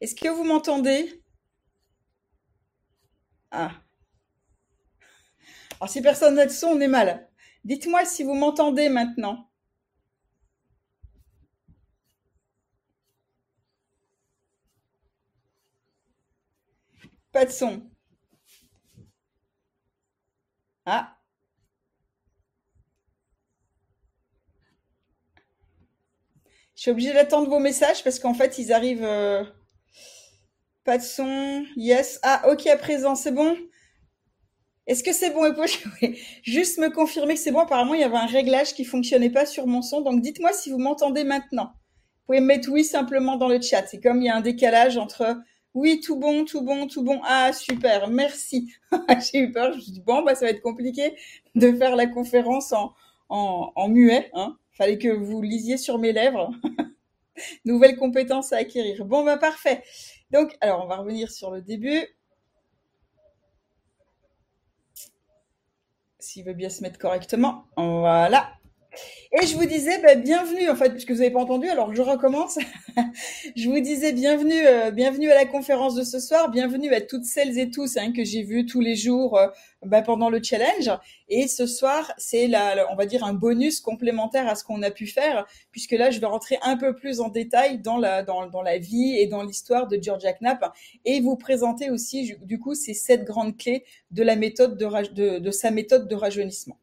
Est-ce que vous m'entendez? Ah. Alors si personne n'a de son, on est mal. Dites-moi si vous m'entendez maintenant. Pas de son. Ah. Je suis obligée d'attendre vos messages parce qu'en fait, ils arrivent. euh, Pas de son. Yes. Ah, ok, à présent, c'est bon. Est-ce que c'est bon Oui. Juste me confirmer que c'est bon. Apparemment, il y avait un réglage qui fonctionnait pas sur mon son. Donc, dites-moi si vous m'entendez maintenant. Vous pouvez mettre oui simplement dans le chat. C'est comme il y a un décalage entre oui, tout bon, tout bon, tout bon. Ah, super, merci. J'ai eu peur. Je me suis dit, bon, bah, ça va être compliqué de faire la conférence en, en, en muet. Hein. Fallait que vous lisiez sur mes lèvres. Nouvelle compétence à acquérir. Bon, bah, parfait. Donc, alors, on va revenir sur le début. S'il veut bien se mettre correctement. Voilà. Et je vous disais, bah, bienvenue, en fait, puisque vous n'avez pas entendu, alors je recommence. je vous disais bienvenue, euh, bienvenue à la conférence de ce soir, bienvenue à toutes celles et tous hein, que j'ai vus tous les jours euh, bah, pendant le challenge. Et ce soir, c'est la, on va dire un bonus complémentaire à ce qu'on a pu faire, puisque là, je vais rentrer un peu plus en détail dans la, dans, dans la vie et dans l'histoire de Georgia Knapp, et vous présenter aussi, du coup, ces sept grandes clés de la méthode de, de, de sa méthode de rajeunissement.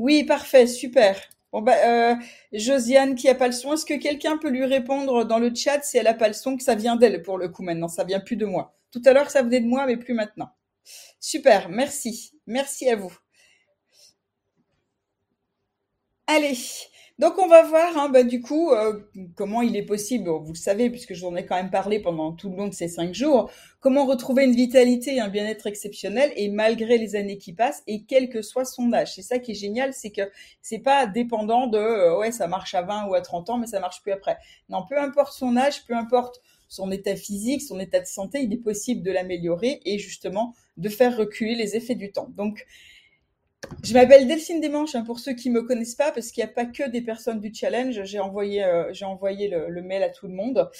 Oui, parfait, super. Bon bah, euh, Josiane qui a pas le son, est-ce que quelqu'un peut lui répondre dans le chat si elle a pas le son, que ça vient d'elle pour le coup maintenant, ça vient plus de moi. Tout à l'heure ça venait de moi, mais plus maintenant. Super, merci, merci à vous. Allez, donc on va voir hein, bah, du coup euh, comment il est possible, vous le savez puisque je vous en ai quand même parlé pendant tout le long de ces cinq jours, comment retrouver une vitalité et un bien-être exceptionnel et malgré les années qui passent et quel que soit son âge. C'est ça qui est génial, c'est que c'est pas dépendant de euh, ouais ça marche à 20 ou à 30 ans mais ça marche plus après. Non, peu importe son âge, peu importe son état physique, son état de santé, il est possible de l'améliorer et justement de faire reculer les effets du temps. Donc je m'appelle Delphine Desmanches, hein, pour ceux qui me connaissent pas, parce qu'il n'y a pas que des personnes du challenge. J'ai envoyé, euh, le, mail à tout le monde.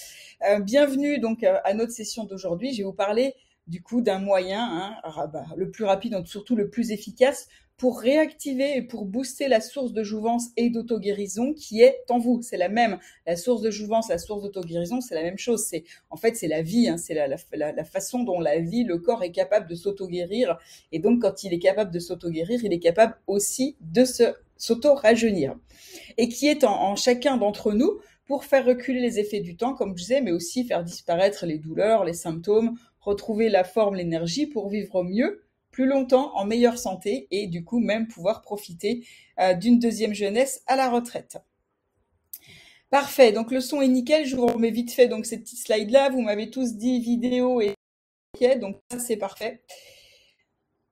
Euh, bienvenue donc euh, à notre session d'aujourd'hui. Je vais vous parler du coup d'un moyen, hein, ah bah, le plus rapide, donc surtout le plus efficace, pour réactiver et pour booster la source de jouvence et d'auto-guérison qui est en vous. C'est la même. La source de jouvence, la source d'auto-guérison, c'est la même chose. C'est en fait c'est la vie, hein, c'est la, façon dont la vie, le corps est capable de s'auto-guérir et donc, quand il est capable de s'auto-guérir, il est capable aussi de se, s'auto-rajeunir. Et qui est en, en chacun d'entre nous pour faire reculer les effets du temps, comme je disais, mais aussi faire disparaître les douleurs, les symptômes, retrouver la forme, l'énergie pour vivre mieux, plus longtemps, en meilleure santé et du coup même pouvoir profiter euh, d'une deuxième jeunesse à la retraite. Parfait, donc le son est nickel, je vous remets vite fait donc ces petits slides là, vous m'avez tous dit vidéo et donc ça c'est parfait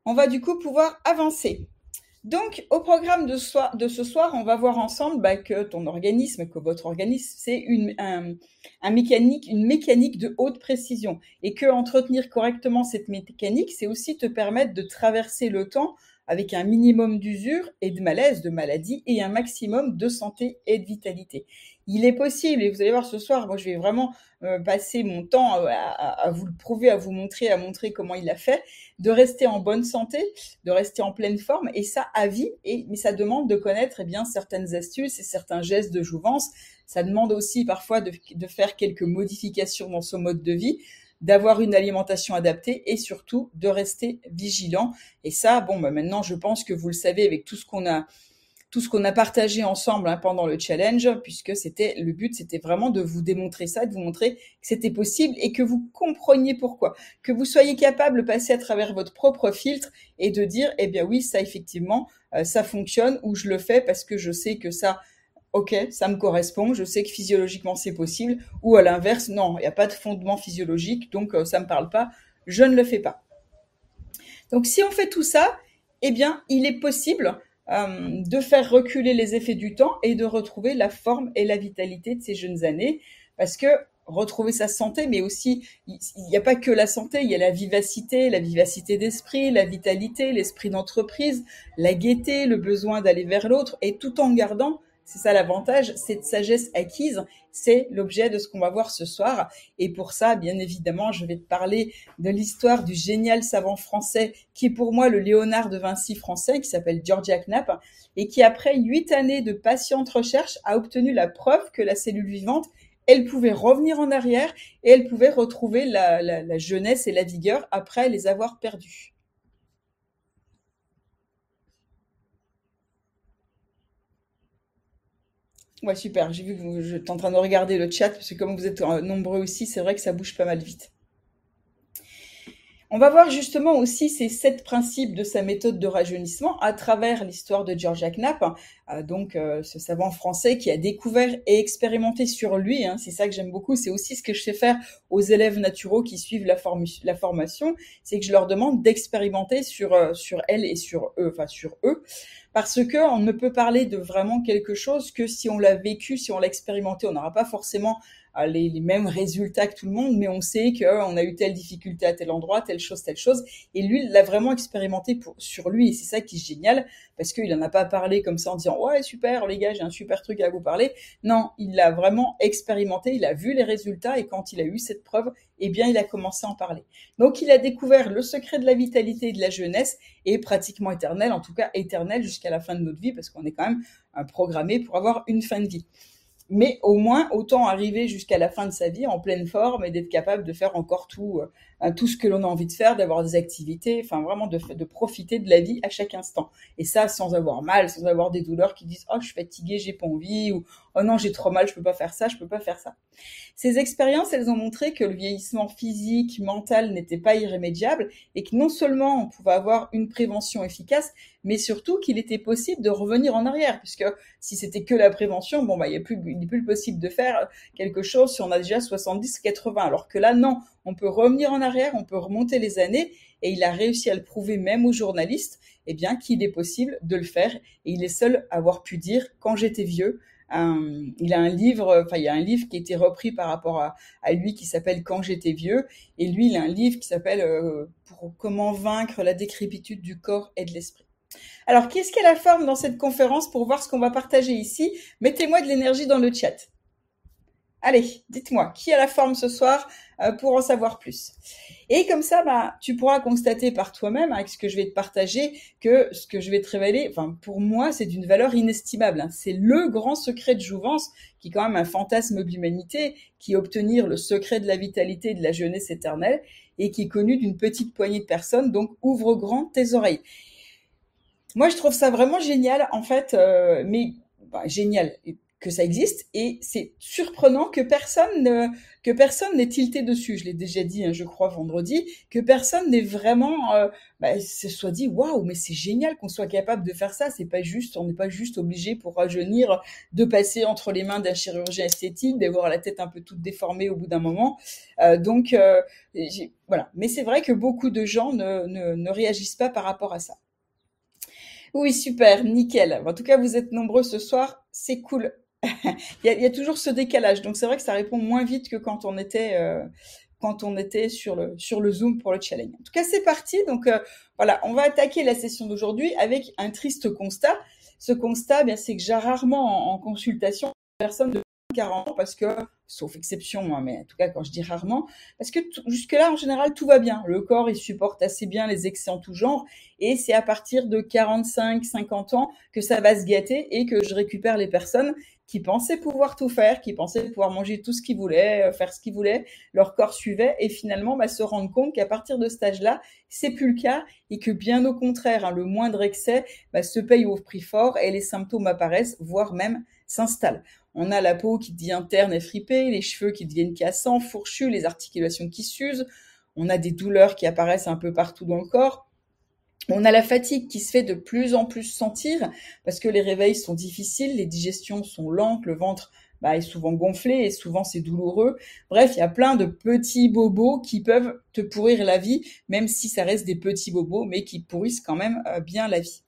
on va du coup pouvoir avancer. Donc, au programme de, ce soir, on va voir ensemble bah, que ton organisme, que votre organisme, c'est une, un, mécanique, une mécanique de haute précision. Et que entretenir correctement cette mécanique, c'est aussi te permettre de traverser le temps avec un minimum d'usure et de malaise, de maladie, et un maximum de santé et de vitalité. Il est possible, et vous allez voir ce soir, moi je vais vraiment euh, passer mon temps à, à, vous le prouver, à vous montrer, à montrer comment il l'a fait, de rester en bonne santé, de rester en pleine forme, et ça à vie, et, mais ça demande de connaître eh bien, certaines astuces et certains gestes de jouvence. Ça demande aussi parfois de, de faire quelques modifications dans son mode de vie, d'avoir une alimentation adaptée et surtout de rester vigilant. Et ça, bon, bah maintenant, je pense que vous le savez avec tout ce qu'on a, tout ce qu'on a partagé ensemble hein, pendant le challenge, puisque c'était le but, c'était vraiment de vous démontrer ça, de vous montrer que c'était possible et que vous compreniez pourquoi, que vous soyez capable de passer à travers votre propre filtre et de dire, eh bien oui, ça effectivement, euh, ça fonctionne ou je le fais parce que je sais que ça ok, ça me correspond, je sais que physiologiquement c'est possible, ou à l'inverse, non, il n'y a pas de fondement physiologique, donc euh, ça ne me parle pas, je ne le fais pas. Donc si on fait tout ça, eh bien, il est possible euh, de faire reculer les effets du temps et de retrouver la forme et la vitalité de ces jeunes années, parce que retrouver sa santé, mais aussi, il n'y a pas que la santé, il y a la vivacité, la vivacité d'esprit, la vitalité, l'esprit d'entreprise, la gaieté, le besoin d'aller vers l'autre, et tout en gardant C'est ça l'avantage, cette sagesse acquise, c'est l'objet de ce qu'on va voir ce soir. Et pour ça, bien évidemment, je vais te parler de l'histoire du génial savant français qui est pour moi le Léonard de Vinci français, qui s'appelle Georgia Knapp, et qui après huit années de patiente recherche a obtenu la preuve que la cellule vivante elle pouvait revenir en arrière et elle pouvait retrouver la, la jeunesse et la vigueur après les avoir perdues. Ouais, super. J'ai vu que vous êtes en train de regarder le chat, parce que comme vous êtes euh, nombreux aussi, c'est vrai que ça bouge pas mal vite. On va voir justement aussi ces sept principes de sa méthode de rajeunissement à travers l'histoire de Georgia Knapp, euh, donc euh, ce savant français qui a découvert et expérimenté sur lui. Hein, c'est ça que j'aime beaucoup. C'est aussi ce que je fais faire aux élèves naturaux qui suivent la, formation, c'est que je leur demande d'expérimenter sur sur elle et sur eux, enfin sur eux, parce que on ne peut parler de vraiment quelque chose que si on l'a vécu, si on l'a expérimenté, on n'aura pas forcément les, les, mêmes résultats que tout le monde, mais on sait qu'on a eu telle difficulté à tel endroit, telle chose, telle chose. Et lui, il l'a vraiment expérimenté sur lui. Et c'est ça qui est génial, parce qu'il n'en a pas parlé comme ça en disant ouais super les gars, j'ai un super truc à vous parler. Non, il l'a vraiment expérimenté, il a vu les résultats et quand il a eu cette preuve, eh bien il a commencé à en parler. Donc il a découvert le secret de la vitalité et de la jeunesse et pratiquement éternel, en tout cas éternel jusqu'à la fin de notre vie, parce qu'on est quand même programmé pour avoir une fin de vie mais au moins autant arriver jusqu'à la fin de sa vie en pleine forme et d'être capable de faire encore tout, tout ce que l'on a envie de faire, d'avoir des activités, enfin vraiment de, profiter de la vie à chaque instant. Et ça sans avoir mal, sans avoir des douleurs qui disent oh je suis fatiguée, j'ai pas envie ou oh non j'ai trop mal, je peux pas faire ça, je peux pas faire ça. Ces expériences, elles ont montré que le vieillissement physique, mental n'était pas irrémédiable et que non seulement on pouvait avoir une prévention efficace, mais surtout qu'il était possible de revenir en arrière, puisque si c'était que la prévention, bon bah il n'est plus, plus possible de faire quelque chose si on a déjà 70, 80, alors que là non, on peut revenir en on peut remonter les années, et il a réussi à le prouver même aux journalistes, eh bien qu'il est possible de le faire, et il est seul à avoir pu dire quand j'étais vieux. il a un livre, enfin il y a un livre qui a été repris par rapport à, lui qui s'appelle Quand j'étais vieux, et lui il a un livre qui s'appelle euh, pour comment vaincre la décrépitude du corps et de l'esprit. Alors, qu'est-ce qu'est la forme dans cette conférence pour voir ce qu'on va partager ici? Mettez-moi de l'énergie dans le chat. Allez, dites-moi, qui a la forme ce soir euh, pour en savoir plus? Et comme ça, bah, tu pourras constater par toi-même, avec ce que je vais te partager, que ce que je vais te révéler, enfin, pour moi, c'est d'une valeur inestimable. Hein. C'est le grand secret de Jouvence, qui est quand même un fantasme de l'humanité, qui est obtenir le secret de la vitalité et de la jeunesse éternelle, et qui est connu d'une petite poignée de personnes. Donc, ouvre grand tes oreilles. Moi, je trouve ça vraiment génial, en fait, euh, mais bah, génial que ça existe et c'est surprenant que personne ne, que personne n'ait tilté dessus. Je l'ai déjà dit, hein, je crois vendredi, que personne n'ait vraiment euh, bah, se soit dit waouh, mais c'est génial qu'on soit capable de faire ça. C'est pas juste, on n'est pas juste obligé pour rajeunir de passer entre les mains d'un chirurgien esthétique, d'avoir la tête un peu toute déformée au bout d'un moment. Euh, donc euh, voilà. Mais c'est vrai que beaucoup de gens ne, ne, ne réagissent pas par rapport à ça. Oui, super, nickel. En tout cas, vous êtes nombreux ce soir, c'est cool. Il, y a, toujours ce décalage, donc c'est vrai que ça répond moins vite que quand on était euh, quand on était sur le sur le Zoom pour le challenge. En tout cas, c'est parti. Donc euh, voilà, on va attaquer la session d'aujourd'hui avec un triste constat. Ce constat, bien, c'est que j'ai rarement en, consultation personne de 40 ans parce que, sauf exception, hein, mais en tout cas quand je dis rarement, parce que jusque-là, en général, tout va bien. Le corps, il supporte assez bien les excès en tout genre, et c'est à partir de 45, 50 ans que ça va se gâter et que je récupère les personnes qui pensaient pouvoir tout faire, qui pensaient pouvoir manger tout ce qu'ils voulaient, euh, faire ce qu'ils voulaient, leur corps suivait, et finalement bah, se rendre compte qu'à partir de ce âge-là, c'est plus le cas, et que bien au contraire, hein, le moindre excès bah, se paye au prix fort, et les symptômes apparaissent, voire même s'installent. On a la peau qui devient terne et fripée, les cheveux qui deviennent cassants, fourchus, les articulations qui s'usent, on a des douleurs qui apparaissent un peu partout dans le corps, on a la fatigue qui se fait de plus en plus sentir parce que les réveils sont difficiles, les digestions sont lentes, le ventre bah, est souvent gonflé et souvent c'est douloureux. Bref, il y a plein de petits bobos qui peuvent te pourrir la vie, même si ça reste des petits bobos, mais qui pourrissent quand même euh, bien la vie.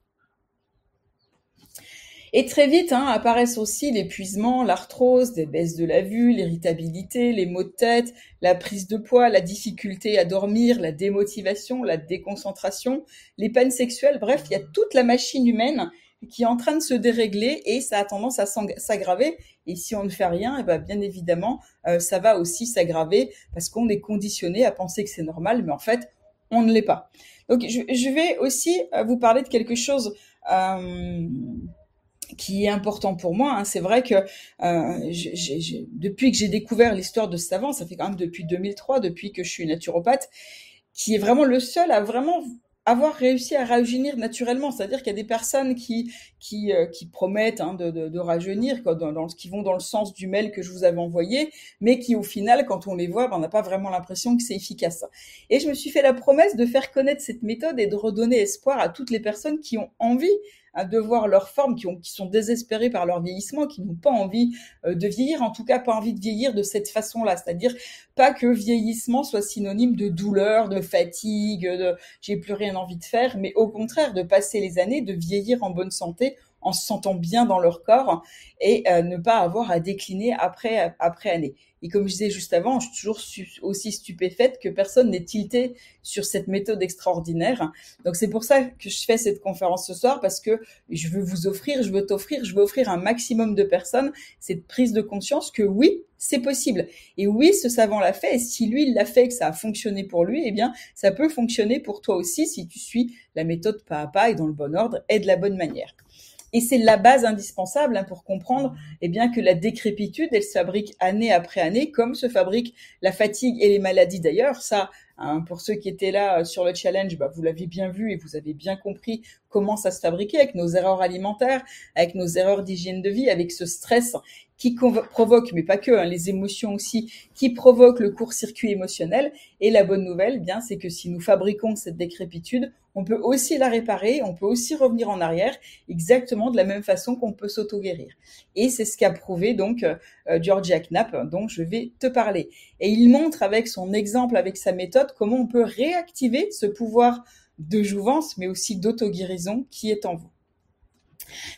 Et très vite hein, apparaissent aussi l'épuisement, l'arthrose, des baisses de la vue, l'irritabilité, les maux de tête, la prise de poids, la difficulté à dormir, la démotivation, la déconcentration, les peines sexuelles. Bref, il y a toute la machine humaine qui est en train de se dérégler et ça a tendance à s'aggraver. Et si on ne fait rien, et eh ben bien évidemment, euh, ça va aussi s'aggraver parce qu'on est conditionné à penser que c'est normal, mais en fait, on ne l'est pas. Donc, je, je, vais aussi euh, vous parler de quelque chose euh, qui est important pour moi. Hein. C'est vrai que euh, depuis que j'ai découvert l'histoire de ce savant, ça fait quand même depuis 2003, depuis que je suis naturopathe, qui est vraiment le seul à vraiment avoir réussi à rajeunir naturellement, c'est-à-dire qu'il y a des personnes qui qui, euh, qui promettent hein, de, de, de, rajeunir, quoi, dans, dans, qui vont dans le sens du mail que je vous avais envoyé, mais qui au final, quand on les voit, ben, on n'a pas vraiment l'impression que c'est efficace. Et je me suis fait la promesse de faire connaître cette méthode et de redonner espoir à toutes les personnes qui ont envie de voir leur forme, qui, ont, qui sont désespérés par leur vieillissement, qui n'ont pas envie euh, de vieillir, en tout cas pas envie de vieillir de cette façon-là. C'est-à-dire pas que vieillissement soit synonyme de douleur, de fatigue, de j'ai plus rien envie de faire, mais au contraire de passer les années, de vieillir en bonne santé en se sentant bien dans leur corps et euh, ne pas avoir à décliner après après année. Et comme je disais juste avant, je suis toujours aussi stupéfaite que personne n'ait tilté sur cette méthode extraordinaire. Donc c'est pour ça que je fais cette conférence ce soir parce que je veux vous offrir, je veux t'offrir, je veux offrir un maximum de personnes cette prise de conscience que oui, c'est possible. Et oui, ce savant l'a fait. Et si lui, il l'a fait et que ça a fonctionné pour lui, eh bien, ça peut fonctionner pour toi aussi si tu suis la méthode pas à pas et dans le bon ordre et de la bonne manière. Et c'est la base indispensable hein, pour comprendre eh bien, que la décrépitude, elle se fabrique année après année, comme se fabrique la fatigue et les maladies d'ailleurs. Ça, hein, pour ceux qui étaient là euh, sur le challenge, bah, vous l'avez bien vu et vous avez bien compris comment ça se fabriquait avec nos erreurs alimentaires, avec nos erreurs d'hygiène de vie, avec ce stress qui provoque, mais pas que, hein, les émotions aussi, qui provoquent le court-circuit émotionnel. Et la bonne nouvelle, eh bien, c'est que si nous fabriquons cette décrépitude, on peut aussi la réparer, on peut aussi revenir en arrière, exactement de la même façon qu'on peut s'auto-guérir. Et c'est ce qu'a prouvé donc euh, Georgia Knapp, dont je vais te parler. Et il montre avec son exemple, avec sa méthode, comment on peut réactiver ce pouvoir de jouvence, mais aussi d'auto-guérison qui est en vous.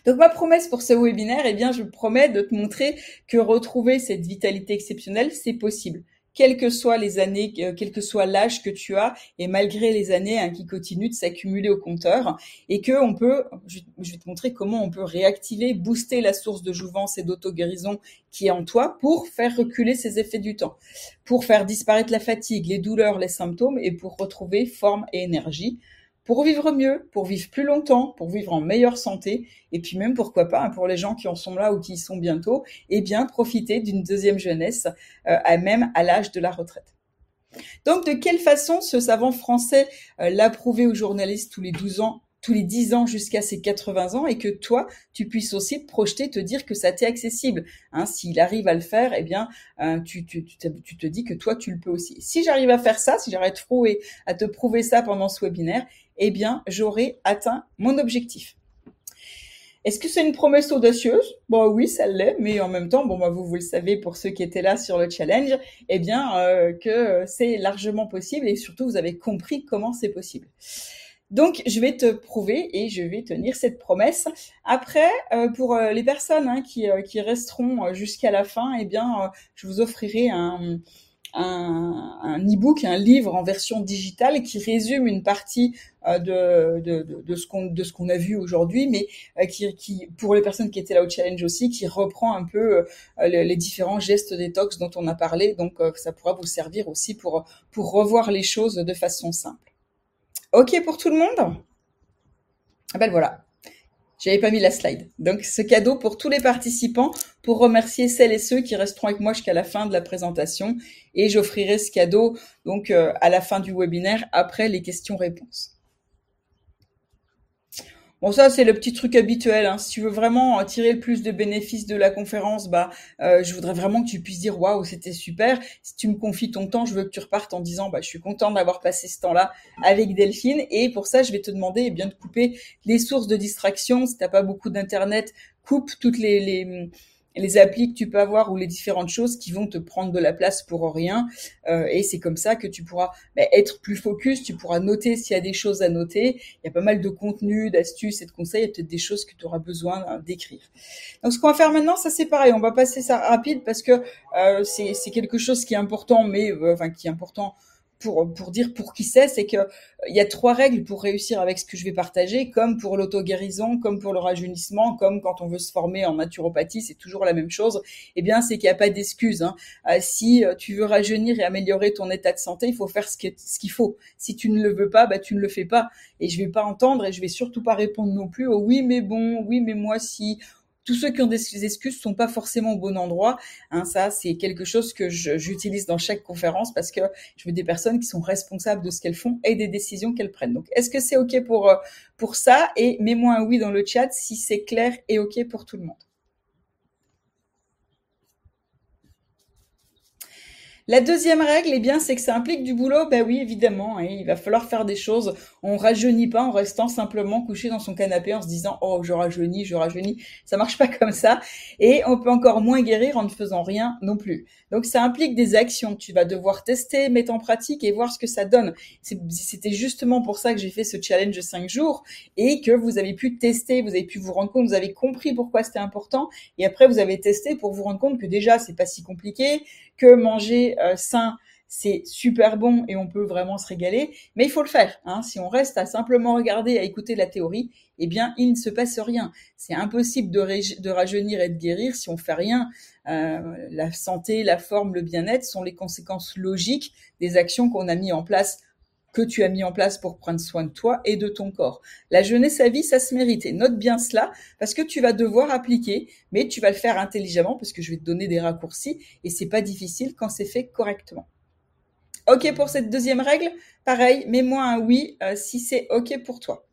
Donc ma promesse pour ce webinaire, eh bien, je promets de te montrer que retrouver cette vitalité exceptionnelle, c'est possible. Quelles que soient les années, euh, quel que soit l'âge que tu as, et malgré les années hein, qui continuent de s'accumuler au compteur, et que on peut, je, vais te montrer comment on peut réactiver, booster la source de jouvence et d'auto-guérison qui est en toi pour faire reculer ces effets du temps, pour faire disparaître la fatigue, les douleurs, les symptômes, et pour retrouver forme et énergie pour vivre mieux, pour vivre plus longtemps, pour vivre en meilleure santé, et puis même pourquoi pas hein, pour les gens qui en sont là ou qui y sont bientôt, eh bien profiter d'une deuxième jeunesse, euh, à même à l'âge de la retraite. Donc de quelle façon ce savant français euh, l'a prouvé aux journalistes tous les 12 ans tous les 10 ans jusqu'à ses 80 ans et que toi, tu puisses aussi te projeter, te dire que ça t'est accessible. Hein, S'il arrive à le faire, eh bien, euh, tu, tu, tu, te dis que toi, tu le peux aussi. Si j'arrive à faire ça, si j'arrête à à te prouver ça pendant ce webinaire, eh bien, j'aurai atteint mon objectif. Est-ce que c'est une promesse audacieuse? Bon oui, ça l'est, mais en même temps, bon bah, vous vous le savez pour ceux qui étaient là sur le challenge, eh bien euh, que c'est largement possible et surtout vous avez compris comment c'est possible. Donc je vais te prouver et je vais tenir cette promesse. Après, euh, pour euh, les personnes hein, qui, qui resteront jusqu'à la fin, eh bien je vous offrirai un, un, un e-book, un livre en version digitale qui résume une partie euh, de, de, de, ce qu'on de ce qu'on a vu aujourd'hui, mais euh, qui, qui, pour les personnes qui étaient là au challenge aussi, qui reprend un peu euh, les, différents gestes détox dont on a parlé. Donc ça pourra vous servir aussi pour pour revoir les choses de façon simple. Ok pour tout le monde? Ah ben voilà. J'avais pas mis la slide. Donc ce cadeau pour tous les participants pour remercier celles et ceux qui resteront avec moi jusqu'à la fin de la présentation et j'offrirai ce cadeau donc euh, à la fin du webinaire après les questions-réponses. Bon, ça, c'est le petit truc habituel. Hein. Si tu veux vraiment tirer le plus de bénéfices de la conférence, bah, euh, je voudrais vraiment que tu puisses dire waouh, c'était super. Si tu me confies ton temps, je veux que tu repartes en disant bah, je suis content d'avoir passé ce temps-là avec Delphine. Et pour ça, je vais te demander eh bien de couper les sources de distraction. Si t'as pas beaucoup d'internet, coupe toutes les, les les applis que tu peux avoir ou les différentes choses qui vont te prendre de la place pour rien. Euh, et c'est comme ça que tu pourras bah, être plus focus, tu pourras noter s'il y a des choses à noter. Il y a pas mal de contenu, d'astuces et de conseils, il y a peut-être des choses que tu auras besoin hein, d'écrire. Donc ce qu'on va faire maintenant, ça c'est pareil, on va passer ça rapide parce que euh, c'est quelque chose qui est important, mais euh, enfin qui est important pour, pour dire pour qui c'est, c'est que il y a trois règles pour réussir avec ce que je vais partager, comme pour l'auto-guérison, comme pour le rajeunissement, comme quand on veut se former en naturopathie, c'est toujours la même chose. Eh bien, c'est qu'il n'y a pas d'excuse. Hein. Euh, si euh, tu veux rajeunir et améliorer ton état de santé, il faut faire ce qu'il ce qu'il faut. Si tu ne le veux pas, bah, tu ne le fais pas. Et je vais pas entendre et je vais surtout pas répondre non plus au oui, mais bon, oui, mais moi si tous ceux qui ont des excuses sont pas forcément au bon endroit. Hein, ça, c'est quelque chose que j'utilise dans chaque conférence parce que je veux des personnes qui sont responsables de ce qu'elles font et des décisions qu'elles prennent. Donc, est-ce que c'est ok pour euh, pour ça? Et mets-moi un oui dans le chat si c'est clair et ok pour tout le monde. La deuxième règle, eh bien, c'est que ça implique du boulot. Ben oui, évidemment, hein, il va falloir faire des choses. On rajeunit pas en restant simplement couché dans son canapé en se disant oh je rajeunis, je rajeunis. Ça marche pas comme ça. Et on peut encore moins guérir en ne faisant rien non plus. Donc ça implique des actions. Tu vas devoir tester, mettre en pratique et voir ce que ça donne. C'était justement pour ça que j'ai fait ce challenge de 5 jours et que vous avez pu tester, vous avez pu vous rendre compte, vous avez compris pourquoi c'était important et après vous avez testé pour vous rendre compte que déjà c'est pas si compliqué, manger euh, sain, c'est super bon et on peut vraiment se régaler, mais il faut le faire. Hein. Si on reste à simplement regarder, à écouter la théorie, eh bien, il ne se passe rien. C'est impossible de, rajeunir et de guérir si on fait rien. Euh, la santé, la forme, le bien-être sont les conséquences logiques des actions qu'on a mis en place que tu as mis en place pour prendre soin de toi et de ton corps. La jeunesse à vie, ça se mérite. Et note bien cela parce que tu vas devoir appliquer, mais tu vas le faire intelligemment parce que je vais te donner des raccourcis et c'est pas difficile quand c'est fait correctement. Ok pour cette deuxième règle Pareil, mets-moi un oui euh, si c'est ok pour toi.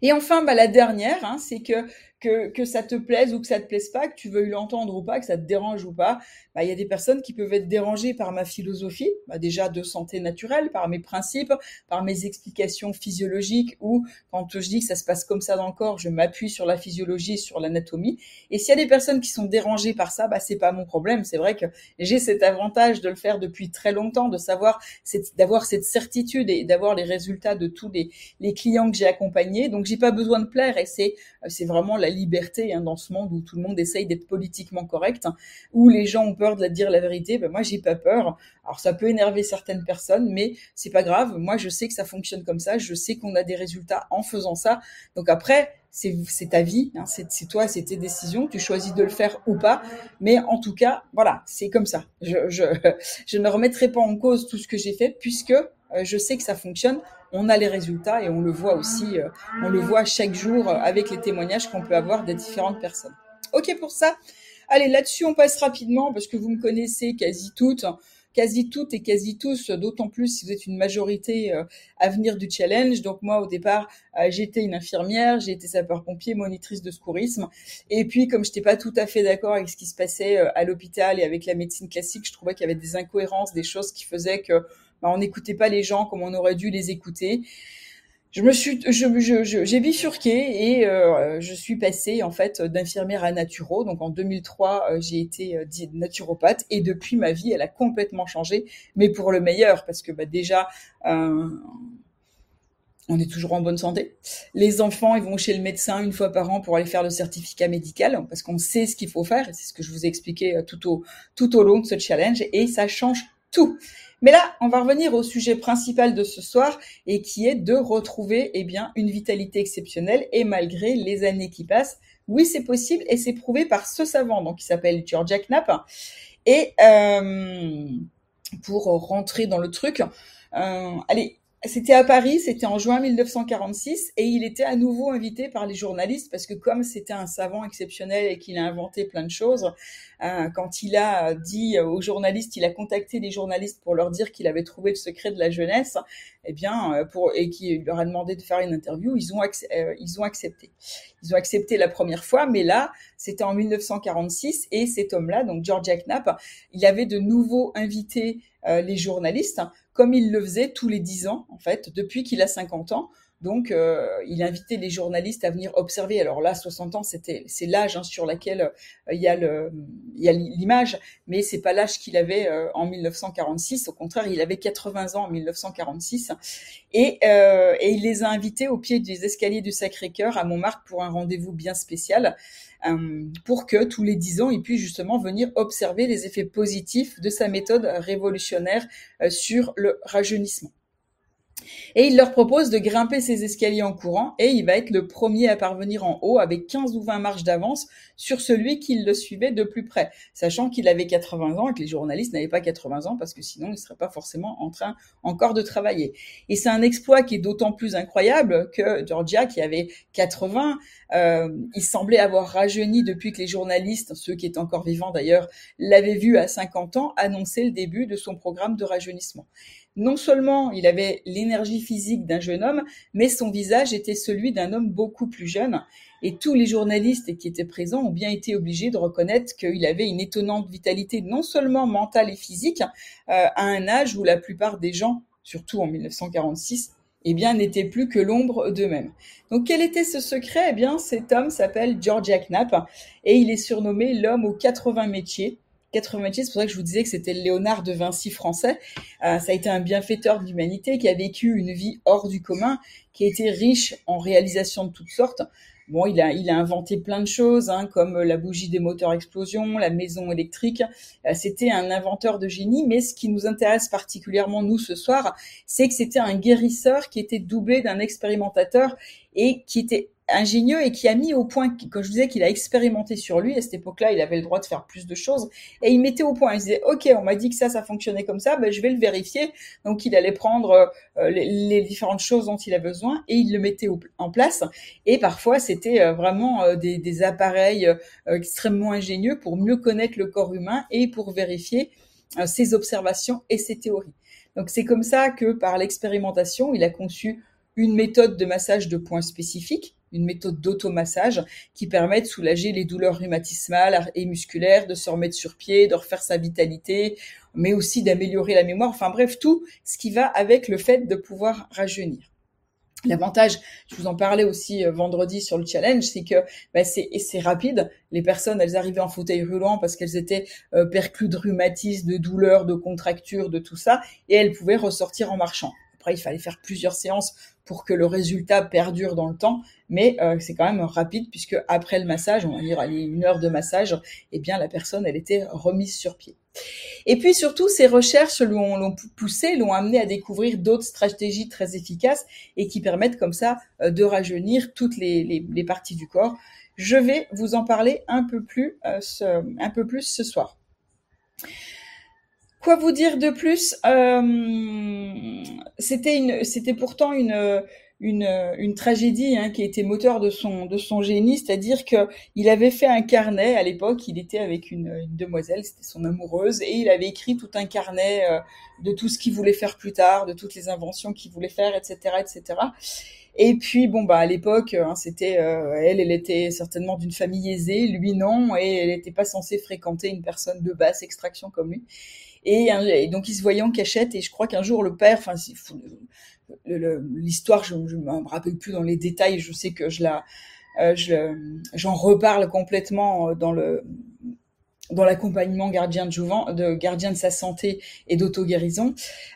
Et enfin, bah, la dernière, hein, c'est que que, que ça te plaise ou que ça te plaise pas, que tu veuilles l'entendre ou pas, que ça te dérange ou pas, bah, il y a des personnes qui peuvent être dérangées par ma philosophie, bah, déjà de santé naturelle, par mes principes, par mes explications physiologiques, ou quand je dis que ça se passe comme ça dans le corps, je m'appuie sur la physiologie, sur l'anatomie. Et s'il y a des personnes qui sont dérangées par ça, bah, c'est pas mon problème. C'est vrai que j'ai cet avantage de le faire depuis très longtemps, de savoir, d'avoir cette certitude et d'avoir les résultats de tous les, les clients que j'ai accompagnés. Donc j'ai pas besoin de plaire et c'est, c'est vraiment la liberté hein, dans ce monde où tout le monde essaye d'être politiquement correct, hein, où les gens ont peur de dire la vérité. Ben moi, j'ai pas peur. Alors ça peut énerver certaines personnes, mais c'est pas grave. Moi, je sais que ça fonctionne comme ça. Je sais qu'on a des résultats en faisant ça. Donc après, c'est ta vie, hein, c'est toi, c'est tes décisions. Tu choisis de le faire ou pas. Mais en tout cas, voilà, c'est comme ça. Je ne remettrai pas en cause tout ce que j'ai fait puisque euh, je sais que ça fonctionne on a les résultats et on le voit aussi, euh, on le voit chaque jour euh, avec les témoignages qu'on peut avoir des différentes personnes. Ok pour ça. Allez, là-dessus, on passe rapidement parce que vous me connaissez quasi toutes quasi toutes et quasi tous, d'autant plus si vous êtes une majorité euh, à venir du challenge. Donc moi, au départ, j'étais une infirmière, j'ai été sapeur-pompier, monitrice de secourisme. Et puis, comme je n'étais pas tout à fait d'accord avec ce qui se passait à l'hôpital et avec la médecine classique, je trouvais qu'il y avait des incohérences, des choses qui faisaient que bah, on n'écoutait pas les gens comme on aurait dû les écouter. Je me suis, j'ai bifurqué et euh, je suis passée en fait d'infirmière à naturo. Donc en 2003, euh, j'ai été euh, naturopathe et depuis ma vie, elle a complètement changé, mais pour le meilleur parce que bah, déjà. on est toujours en bonne santé. Les enfants, ils vont chez le médecin une fois par an pour aller faire le certificat médical parce qu'on sait ce qu'il faut faire. C'est ce que je vous ai expliqué tout au, tout au long de ce challenge et ça change tout. Mais là, on va revenir au sujet principal de ce soir et qui est de retrouver eh bien une vitalité exceptionnelle et malgré les années qui passent, oui c'est possible et c'est prouvé par ce savant donc qui s'appelle Georgia Knapp. Et euh, pour rentrer dans le truc, euh, allez c'était à Paris, c'était en juin 1946, et il était à nouveau invité par les journalistes parce que comme c'était un savant exceptionnel et qu'il a inventé plein de choses, euh, quand il a dit aux journalistes, il a contacté les journalistes pour leur dire qu'il avait trouvé le secret de la jeunesse, eh bien, euh, pour et qu'il leur a demandé de faire une interview, ils ont euh, ils ont accepté. Ils ont accepté la première fois, mais là, c'était en 1946 et cet homme-là, donc George Knapp, il avait de nouveaux invités les journalistes comme il le faisait tous les dix ans, en fait, depuis qu'il a 50 ans, Donc, euh, il invitait les journalistes à venir observer. Alors là, 60 ans, c'était c'est l'âge hein, sur lequel euh, il y a l'image, mais c'est pas l'âge qu'il avait euh, en 1946. Au contraire, il avait 80 ans en 1946, et, et il les a invités au pied des escaliers du Sacré-Cœur à Montmartre pour un rendez-vous bien spécial. Pour que tous les dix ans, il puisse justement venir observer les effets positifs de sa méthode révolutionnaire sur le rajeunissement. Et il leur propose de grimper ces escaliers en courant et il va être le premier à parvenir en haut avec 15 ou 20 marches d'avance sur celui qui le suivait de plus près, sachant qu'il avait 80 ans et que les journalistes n'avaient pas 80 ans parce que sinon ils ne seraient pas forcément en train encore de travailler. Et c'est un exploit qui est d'autant plus incroyable que Georgia, qui avait 80, euh, il semblait avoir rajeuni depuis que les journalistes, ceux qui étaient encore vivants d'ailleurs, l'avaient vu à 50 ans annoncer le début de son programme de rajeunissement non seulement il avait l'énergie physique d'un jeune homme, mais son visage était celui d'un homme beaucoup plus jeune. Et tous les journalistes qui étaient présents ont bien été obligés de reconnaître qu'il avait une étonnante vitalité, non seulement mentale et physique, euh, à un âge où la plupart des gens, surtout en 1946, eh bien, n'étaient plus que l'ombre d'eux-mêmes. Donc, quel était ce secret? Eh bien, cet homme s'appelle Georgia Knapp et il est surnommé l'homme aux 80 métiers 80 c'est pour ça que je vous disais que c'était Léonard de Vinci français. Euh, ça a été un bienfaiteur de l'humanité qui a vécu une vie hors du commun, qui a été riche en réalisations de toutes sortes. Bon, il a, il a inventé plein de choses, hein, comme la bougie des moteurs explosion, la maison électrique. Euh, c'était un inventeur de génie, mais ce qui nous intéresse particulièrement, nous, ce soir, c'est que c'était un guérisseur qui était doublé d'un expérimentateur et qui était ingénieux et qui a mis au point, quand je disais qu'il a expérimenté sur lui, à cette époque-là, il avait le droit de faire plus de choses, et il mettait au point, il disait, OK, on m'a dit que ça, ça fonctionnait comme ça, ben, je vais le vérifier. Donc, il allait prendre euh, les, différentes choses dont il a besoin et il le mettait en place. Et parfois, c'était euh, vraiment euh, des, des, appareils extrêmement ingénieux pour mieux connaître le corps humain et pour vérifier ses observations et ses théories. Donc, c'est comme ça que par l'expérimentation, il a conçu une méthode de massage de points spécifiques une méthode d'automassage qui permet de soulager les douleurs rhumatismales et musculaires, de se remettre sur pied, de refaire sa vitalité, mais aussi d'améliorer la mémoire. Enfin bref, tout ce qui va avec le fait de pouvoir rajeunir. L'avantage, je vous en parlais aussi euh, vendredi sur le challenge, c'est que bah, c'est rapide. Les personnes, elles arrivaient en fauteuil roulant parce qu'elles étaient euh, de rhumatisme, de douleurs, de contractures, de tout ça, et elles pouvaient ressortir en marchant. Il fallait faire plusieurs séances pour que le résultat perdure dans le temps, mais euh, c'est quand même rapide puisque après le massage, on va dire une heure de massage, eh bien la personne elle était remise sur pied. Et puis surtout, ces recherches l'ont poussé, l'ont amené à découvrir d'autres stratégies très efficaces et qui permettent comme ça euh, de rajeunir toutes les, parties du corps. Je vais vous en parler un peu plus, euh, un peu plus ce soir. Quoi vous dire de plus? Euh, C'était une, c'était pourtant une une, tragédie hein, qui était moteur de son génie, c'est-à-dire que il avait fait un carnet à l'époque. Il était avec une, une demoiselle, c'était son amoureuse, et il avait écrit tout un carnet euh, de tout ce qu'il voulait faire plus tard, de toutes les inventions qu'il voulait faire, etc., etc. Et puis bon bah à l'époque, hein, c'était euh, elle, elle était certainement d'une famille aisée, lui non, et elle n'était pas censée fréquenter une personne de basse extraction comme lui. Et, donc, il se voyait en cachette. Et je crois qu'un jour, le père, enfin, l'histoire, je ne me rappelle plus dans les détails. Je sais que je la, euh, j'en reparle complètement dans le dans l'accompagnement gardien de jouvent, de gardien de sa santé et d'auto-guérison.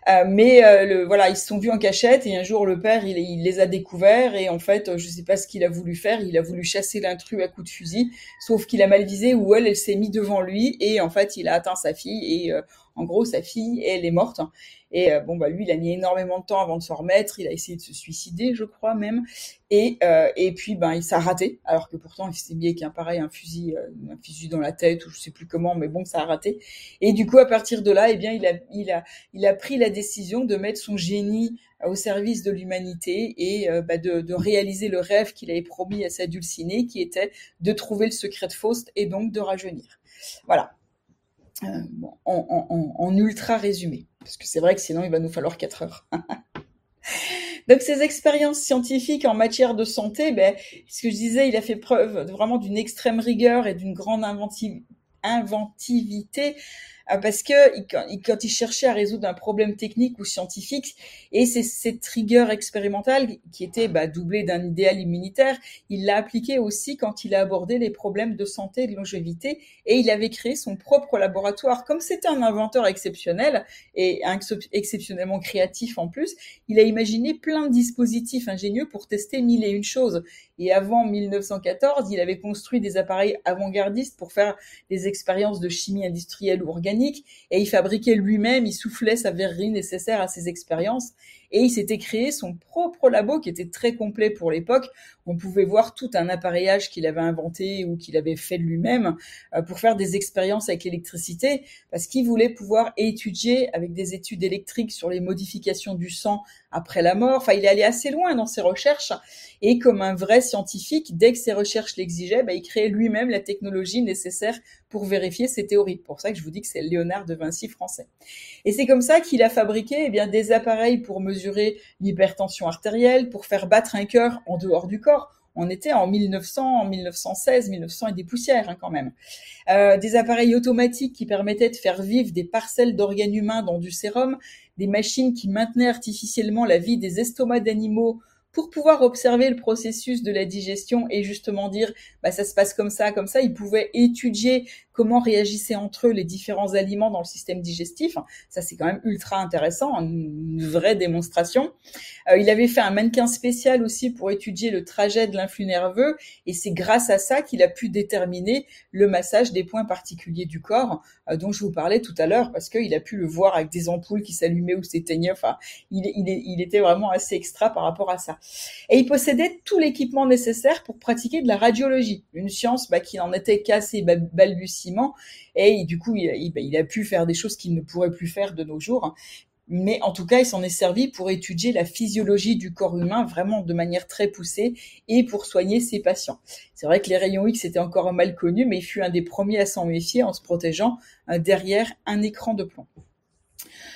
Euh, mais euh, voilà, ils se sont vus en cachette et un jour le père, il, il les a découverts et en fait, je sais pas ce qu'il a voulu faire, il a voulu chasser l'intrus à coups de fusil, sauf qu'il a mal visé ou elle, elle s'est mise devant lui et en fait, il a atteint sa fille et euh, en gros, sa fille, elle est morte. Et euh, bon, bah lui, il a mis énormément de temps avant de se remettre. Il a essayé de se suicider, je crois même. Et euh, et puis, ben, il s'est raté. Alors que pourtant, il s'est mis avec un pareil, un fusil, euh, un fusil dans la tête ou je sais plus comment, mais bon, ça a raté. Et du coup, à partir de là, eh bien, il a il a il a pris la décision de mettre son génie au service de l'humanité et bah, de, de, réaliser le rêve qu'il avait promis à sa dulcinée, qui était de trouver le secret de Faust et donc de rajeunir. Voilà. Euh, en, ultra résumé, parce que c'est vrai que sinon il va nous falloir 4 heures. Donc ces expériences scientifiques en matière de santé, ben, ce que je disais, il a fait preuve vraiment d'une extrême rigueur et d'une grande inventivité parce que quand il cherchait à résoudre un problème technique ou scientifique, et c'est cette rigueur expérimentale qui était bah, doublée d'un idéal immunitaire, il l'a appliqué aussi quand il a abordé les problèmes de santé et de longévité, et il avait créé son propre laboratoire. Comme c'était un inventeur exceptionnel et exceptionnellement créatif en plus, il a imaginé plein de dispositifs ingénieux pour tester mille et une choses. Et avant 1914, il avait construit des appareils avant-gardistes pour faire des expériences de chimie industrielle ou organique. Et il fabriquait lui-même, il soufflait sa verrerie nécessaire à ces expériences. Et il s'était créé son propre labo qui était très complet pour l'époque. On pouvait voir tout un appareillage qu'il avait inventé ou qu'il avait fait lui-même euh, pour faire des expériences avec l'électricité parce qu'il voulait pouvoir étudier avec des études électriques sur les modifications du sang après la mort. Enfin, il est allé assez loin dans ses recherches. Et comme un vrai scientifique, dès que ses recherches l'exigeaient, bah, il créait lui-même la technologie nécessaire pour vérifier ses théories. Pour ça que je vous dis que c'est Léonard de Vinci français. Et c'est comme ça qu'il a fabriqué eh bien, des appareils pour mesurer l'hypertension artérielle, pour faire battre un cœur en dehors du corps. On était en 1900, en 1916, 1900 et des poussières hein, quand même. Euh, des appareils automatiques qui permettaient de faire vivre des parcelles d'organes humains dans du sérum, des machines qui maintenaient artificiellement la vie des estomacs d'animaux pour pouvoir observer le processus de la digestion et justement dire bah ça se passe comme ça comme ça il pouvait étudier comment réagissaient entre eux les différents aliments dans le système digestif. Ça, c'est quand même ultra intéressant, une vraie démonstration. Euh, il avait fait un mannequin spécial aussi pour étudier le trajet de l'influx nerveux, et c'est grâce à ça qu'il a pu déterminer le massage des points particuliers du corps, euh, dont je vous parlais tout à l'heure, parce qu'il a pu le voir avec des ampoules qui s'allumaient ou s'éteignaient. Enfin, il, était vraiment assez extra par rapport à ça. Et il possédait tout l'équipement nécessaire pour pratiquer de la radiologie, une science bah, qui en était cassée, et du coup, il, a pu faire des choses qu'il ne pourrait plus faire de nos jours. Mais en tout cas, il s'en est servi pour étudier la physiologie du corps humain vraiment de manière très poussée et pour soigner ses patients. C'est vrai que les rayons X étaient encore mal connus, mais il fut un des premiers à s'en méfier en se protégeant euh, derrière un écran de plomb.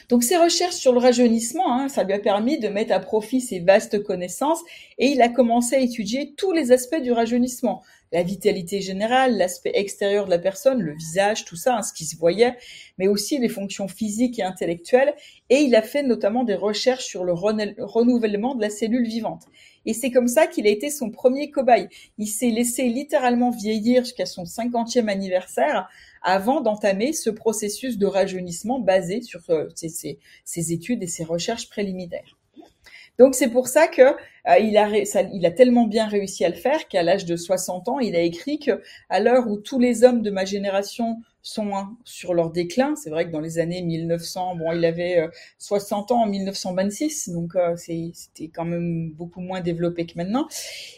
Donc ses recherches sur le rajeunissement, hein, ça lui a permis de mettre à profit ses vastes connaissances et il a commencé à étudier tous les aspects du rajeunissement. La vitalité générale, l'aspect extérieur de la personne, le visage, tout ça, hein, ce qui se voyait, mais aussi les fonctions physiques et intellectuelles. Et il a fait notamment des recherches sur le renouvellement de la cellule vivante. Et c'est comme ça qu'il a été son premier cobaye. Il s'est laissé littéralement vieillir jusqu'à son 50e anniversaire avant d'entamer ce processus de rajeunissement basé sur ses, euh, études et ses recherches préliminaires. Donc c'est pour ça que euh, a, il a tellement bien réussi à le faire qu'à l'âge de 60 ans, il a écrit que à l'heure où tous les hommes de ma génération sont sur leur déclin. C'est vrai que dans les années 1900, bon, il avait 60 euh, ans en 1926, donc euh, c'était quand même beaucoup moins développé que maintenant,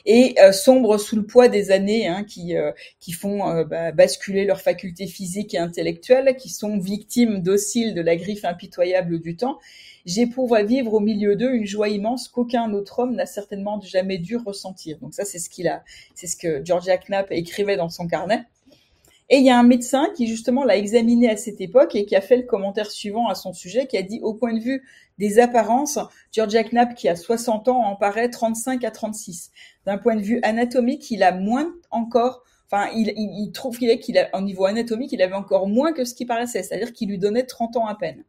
et euh, sombre sous le poids des années hein, qui qui font bah, basculer leurs facultés physiques et intellectuelles, qui sont victimes dociles de la griffe impitoyable du temps. J'éprouve vivre au milieu d'eux une joie immense qu'aucun autre homme n'a certainement jamais dû ressentir. Donc ça, c'est ce qu'il a, c'est ce que Georgia Knapp écrivait dans son carnet. Et il y a un médecin qui justement l'a examiné à cette époque et qui a fait le commentaire suivant à son sujet, qui a dit au point de vue des apparences, Georgia Knapp qui a 60 ans en paraît 35 à 36. D'un point de vue anatomique, il a moins encore, enfin il, il, il trouve qu'il a, au niveau anatomique, il avait encore moins que ce qui paraissait, c'est-à-dire qu'il lui donnait 30 ans à peine.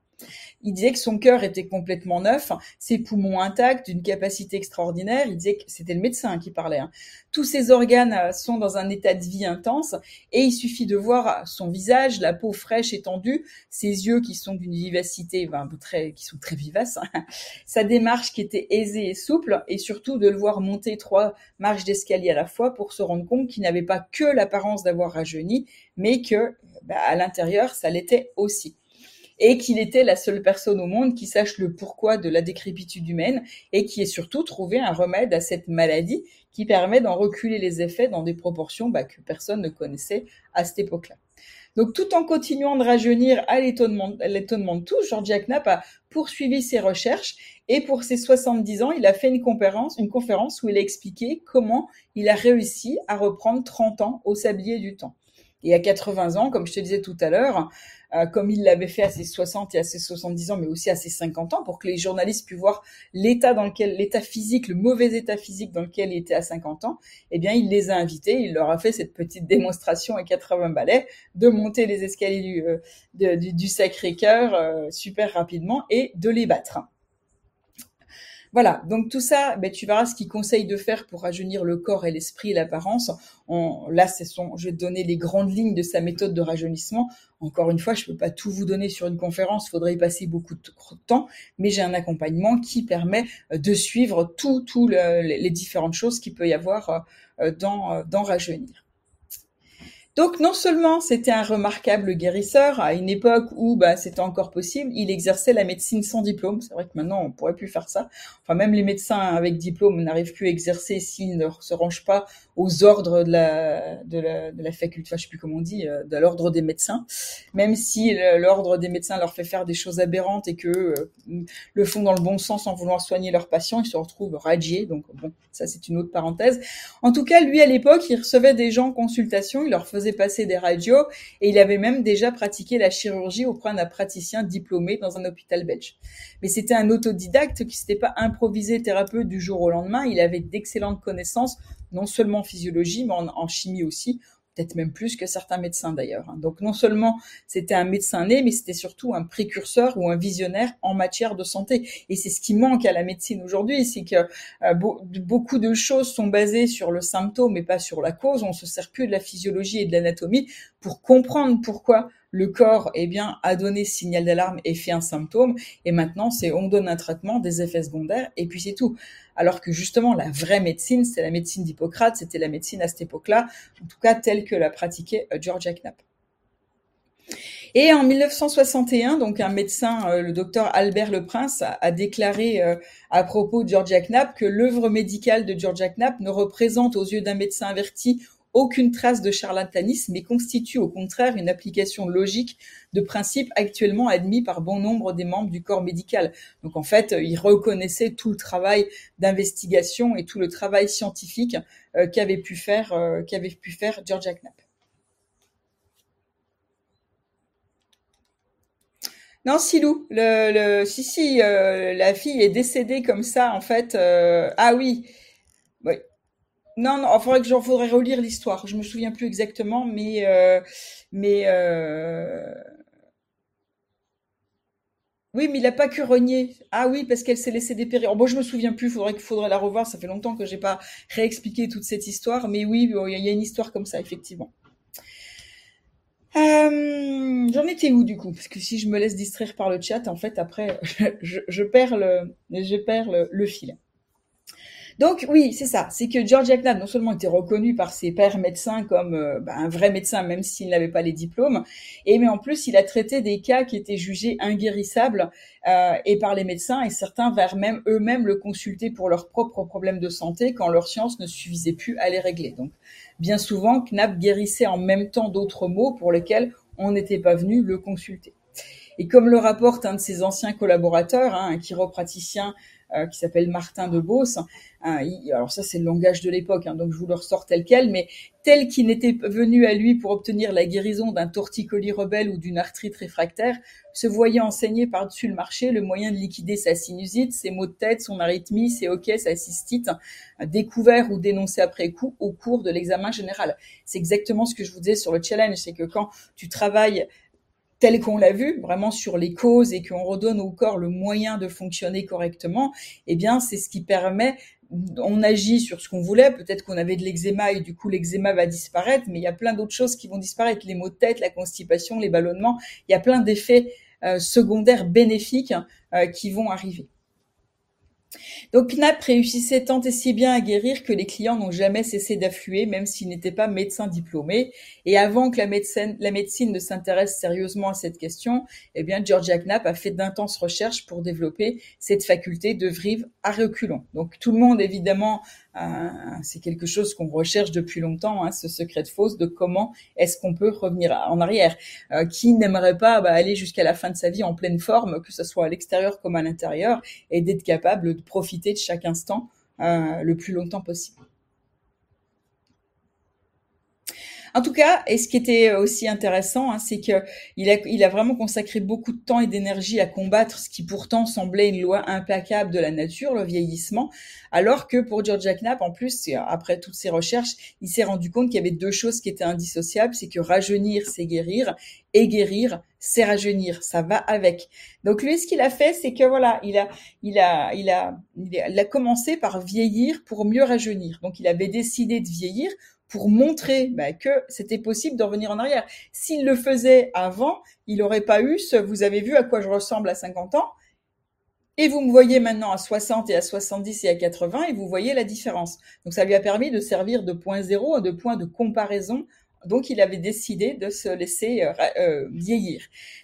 Il disait que son cœur était complètement neuf, ses poumons intacts, d'une capacité extraordinaire. Il disait que c'était le médecin qui parlait. Hein. Tous ses organes euh, sont dans un état de vie intense et il suffit de voir son visage, la peau fraîche et tendue, ses yeux qui sont d'une vivacité, très, qui sont très vivaces, hein. sa démarche qui était aisée et souple et surtout de le voir monter trois marches d'escalier à la fois pour se rendre compte qu'il n'avait pas que l'apparence d'avoir rajeuni, mais que bah, à l'intérieur, ça l'était aussi et qu'il était la seule personne au monde qui sache le pourquoi de la décrépitude humaine et qui ait surtout trouvé un remède à cette maladie qui permet d'en reculer les effets dans des proportions bah, que personne ne connaissait à cette époque-là. Donc tout en continuant de rajeunir à l'étonnement de tous, Georgia Knapp a poursuivi ses recherches et pour ses 70 ans, il a fait une conférence, une conférence où il a expliqué comment il a réussi à reprendre 30 ans au sablier du temps. Et à 80 ans, comme je te disais tout à l'heure, euh, comme il l'avait fait à ses 60 et à ses 70 ans, mais aussi à ses 50 ans, pour que les journalistes puissent voir l'état dans lequel, l'état physique, le mauvais état physique dans lequel il était à 50 ans, eh bien, il les a invités, il leur a fait cette petite démonstration à 80 balais de monter les escaliers du, euh, Sacré-Cœur euh, super rapidement et de les battre. Voilà, donc tout ça, ben, tu verras ce qu'il conseille de faire pour rajeunir le corps et l'esprit et l'apparence. Là, son, je vais te donner les grandes lignes de sa méthode de rajeunissement. Encore une fois, je ne peux pas tout vous donner sur une conférence, il faudrait y passer beaucoup de temps, mais j'ai un accompagnement qui permet euh, de suivre toutes les différentes choses qu'il peut y avoir euh, dans, euh, dans rajeunir. Donc non seulement c'était un remarquable guérisseur à une époque où bah, c'était encore possible, il exerçait la médecine sans diplôme. C'est vrai que maintenant on pourrait plus faire ça. Enfin même les médecins avec diplôme n'arrivent plus à exercer s'ils ne se rangent pas aux ordres de la faculté, enfin, je sais plus comment on dit, euh, de l'ordre des médecins. Même si l'ordre des médecins leur fait faire des choses aberrantes et que euh, le font dans le bon sens en vouloir soigner leurs patients, ils se retrouvent radiés. Donc bon, ça c'est une autre parenthèse. En tout cas, lui à l'époque, il recevait des gens en consultation, il leur faisait passer des radios et il avait même déjà pratiqué la chirurgie auprès d'un praticien diplômé dans un hôpital belge. Mais c'était un autodidacte qui s'était pas improvisé thérapeute du jour au lendemain. Il avait d'excellentes connaissances, non seulement en physiologie, mais en chimie aussi peut-être même plus que certains médecins d'ailleurs. Hein. Donc non seulement c'était un médecin né, mais c'était surtout un précurseur ou un visionnaire en matière de santé. Et c'est ce qui manque à la médecine aujourd'hui, c'est que euh, beaucoup de choses sont basées sur le symptôme et pas sur la cause. On se sert plus de la physiologie et de l'anatomie pour comprendre pourquoi le corps eh bien a donné signal d'alarme et fait un symptôme. Et maintenant c'est on donne un traitement des effets secondaires et puis c'est tout. Alors que justement la vraie médecine c'est la médecine d'Hippocrate c'était la médecine à cette époque-là en tout cas telle que la pratiquait euh, Georgia Knapp. Et en 1961, donc un médecin, euh, le docteur Albert Le Prince, a, déclaré euh, à propos de Georgia Knapp que l'œuvre médicale de Georgia Knapp ne représente aux yeux d'un médecin averti aucune trace de charlatanisme mais constitue au contraire une application logique de principes actuellement admis par bon nombre des membres du corps médical. Donc en fait, il reconnaissait tout le travail d'investigation et tout le travail scientifique euh, qu'avait pu faire euh, qu'avait pu faire Georgia Knapp. Non, Silou, si, si, euh, la fille est décédée comme ça, en fait. ah oui, non, non, il faudrait que j'en relire l'histoire. Je me souviens plus exactement, mais euh, mais euh, oui, mais il a pas que renier. Ah oui, parce qu'elle s'est laissée dépérir. Bon, je me souviens plus. Faudrait qu'il faudrait la revoir. Ça fait longtemps que j'ai pas réexpliqué toute cette histoire, mais oui, il y a une histoire comme ça, effectivement. Euh, j'en étais où du coup? Parce que si je me laisse distraire par le chat, en fait, après, je, je perds le fil. Donc oui, c'est ça. C'est que George Knapp non seulement était reconnu par ses pères médecins comme euh, bah, un vrai médecin, même s'il n'avait pas les diplômes, et mais en plus il a traité des cas qui étaient jugés inguérissables euh, et par les médecins, et certains vers même eux-mêmes le consulter pour leurs propres problèmes de santé quand leur science ne suffisait plus à les régler. Donc bien souvent, Knapp guérissait en même temps d'autres maux pour lesquels on n'était pas venu le consulter. Et comme le rapporte un de ses anciens collaborateurs, hein, un chiropraticien euh, qui s'appelle Martin de Beauce. Hein, alors ça, c'est le langage de l'époque, hein, donc je vous le ressors tel quel, mais tel qu'il n'était venu à lui pour obtenir la guérison d'un torticolis rebelle ou d'une arthrite réfractaire, se voyait enseigner par-dessus le marché le moyen de liquider sa sinusite, ses maux de tête, son arythmie, ses hoquets, sa cystite, découvert ou dénoncé après coup au cours de l'examen général. C'est exactement ce que je vous disais sur le challenge, c'est que quand tu travailles tel qu'on l'a vu, vraiment sur les causes et qu'on redonne au corps le moyen de fonctionner correctement, eh bien, c'est ce qui permet on agit sur ce qu'on voulait, peut-être qu'on avait de l'eczéma et du coup l'eczéma va disparaître, mais il y a plein d'autres choses qui vont disparaître, les maux de tête, la constipation, les ballonnements, il y a plein d'effets euh, secondaires bénéfiques euh, qui vont arriver. Donc Knapp réussissait tant et si bien à guérir que les clients n'ont jamais cessé d'affluer, même s'ils n'étaient pas médecins diplômés. Et avant que la médecine, ne s'intéresse sérieusement à cette question, eh bien Georgia Knapp a fait d'intenses recherches pour développer cette faculté de vivre à reculons. Donc tout le monde évidemment c'est quelque chose qu'on recherche depuis longtemps, hein, ce secret de fausse de comment est-ce qu'on peut revenir en arrière. Euh, qui n'aimerait pas bah, aller jusqu'à la fin de sa vie en pleine forme, que ce soit à l'extérieur comme à l'intérieur, et d'être capable de profiter de chaque instant euh, le plus longtemps possible. En tout cas, et ce qui était aussi intéressant, hein, c'est que il a, il a vraiment consacré beaucoup de temps et d'énergie à combattre ce qui pourtant semblait une loi implacable de la nature, le vieillissement, alors que pour Georgia Knapp, en plus, après toutes ses recherches, il s'est rendu compte qu'il y avait deux choses qui étaient indissociables, c'est que rajeunir, c'est guérir, et guérir, c'est rajeunir, ça va avec. Donc lui, ce qu'il a fait, c'est que voilà, il a, il a, il a, il a commencé par vieillir pour mieux rajeunir. Donc il avait décidé de vieillir pour montrer bah, que c'était possible de revenir en arrière. S'il le faisait avant, il n'aurait pas eu ce vous avez vu à quoi je ressemble à 50 ans et vous me voyez maintenant à 60 et à 70 et à 80 et vous voyez la différence. Donc ça lui a permis de servir de point zéro, de point de comparaison. Donc il avait décidé de se laisser euh, euh, vieillir.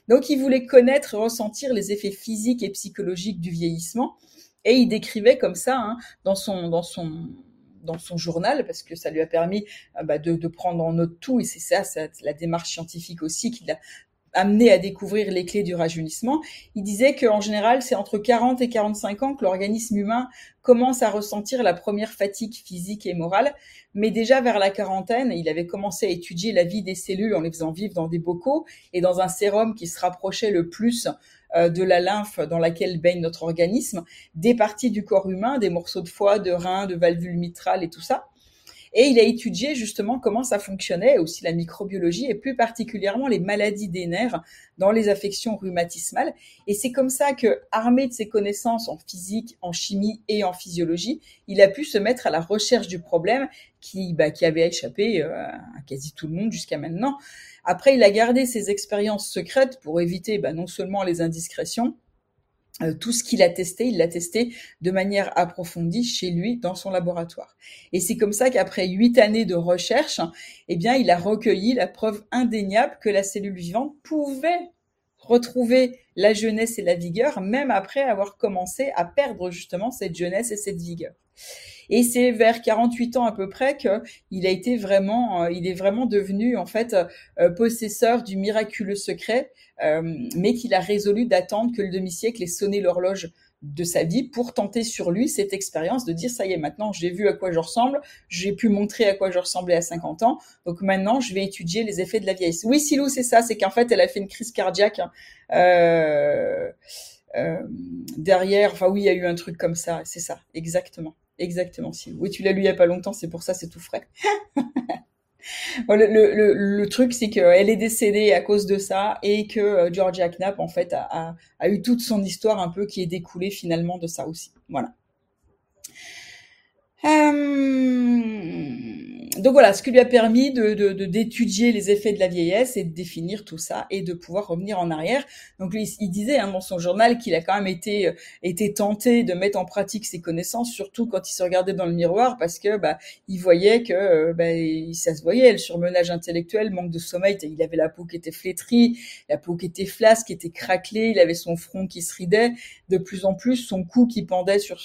Donc il voulait connaître, ressentir les effets physiques et psychologiques du vieillissement. Et il décrivait comme ça hein, dans son dans son dans son journal parce que ça lui a permis euh, bah, de, prendre en note tout et c'est ça, c'est la démarche scientifique aussi qui l'a amené à découvrir les clés du rajeunissement. Il disait qu'en général, c'est entre 40 et 45 ans que l'organisme humain commence à ressentir la première fatigue physique et morale. Mais déjà vers la quarantaine, il avait commencé à étudier la vie des cellules en les faisant vivre dans des bocaux et dans un sérum qui se rapprochait le plus de la lymphe dans laquelle baigne notre organisme, des parties du corps humain, des morceaux de foie, de rein, de valvules mitrales et tout ça. Et il a étudié justement comment ça fonctionnait, aussi la microbiologie et plus particulièrement les maladies des nerfs dans les affections rhumatismales. Et c'est comme ça que, armé de ses connaissances en physique, en chimie et en physiologie, il a pu se mettre à la recherche du problème qui, bah, qui avait échappé euh, à quasi tout le monde jusqu'à maintenant. Après, il a gardé ses expériences secrètes pour éviter bah, non seulement les indiscrétions, tout ce qu'il a testé, il l'a testé de manière approfondie chez lui dans son laboratoire. Et c'est comme ça qu'après huit années de recherche, eh bien, il a recueilli la preuve indéniable que la cellule vivante pouvait retrouver la jeunesse et la vigueur, même après avoir commencé à perdre justement cette jeunesse et cette vigueur. Et c'est vers 48 ans à peu près qu'il a été vraiment, euh, il est vraiment devenu en fait euh, possesseur du miraculeux secret, euh, mais qu'il a résolu d'attendre que le demi-siècle ait sonné l'horloge de sa vie pour tenter sur lui cette expérience de dire ça y est maintenant j'ai vu à quoi je ressemble, j'ai pu montrer à quoi je ressemblais à 50 ans, donc maintenant je vais étudier les effets de la vieillesse. Oui Silou c'est ça, c'est qu'en fait elle a fait une crise cardiaque hein. euh, euh, derrière, enfin oui il y a eu un truc comme ça, c'est ça exactement. Exactement, si. Oui, tu l'as lu il y a pas longtemps, c'est pour ça, c'est tout frais. le, truc, c'est qu'elle est décédée à cause de ça et que euh, Georgia Knapp, en fait, a, eu toute son histoire un peu qui est découlée finalement de ça aussi. Voilà. Euh donc voilà, ce qui lui a permis de, d'étudier les effets de la vieillesse et de définir tout ça et de pouvoir revenir en arrière. Donc lui, il disait hein, dans son journal qu'il a quand même été, euh, été tenté de mettre en pratique ses connaissances, surtout quand il se regardait dans le miroir, parce que bah, il voyait que euh, bah, ça se voyait, le surmenage intellectuel, manque de sommeil, il avait la peau qui était flétrie, la peau qui était flasque, qui était craquelée, il avait son front qui se ridait, de plus en plus son cou qui pendait sur,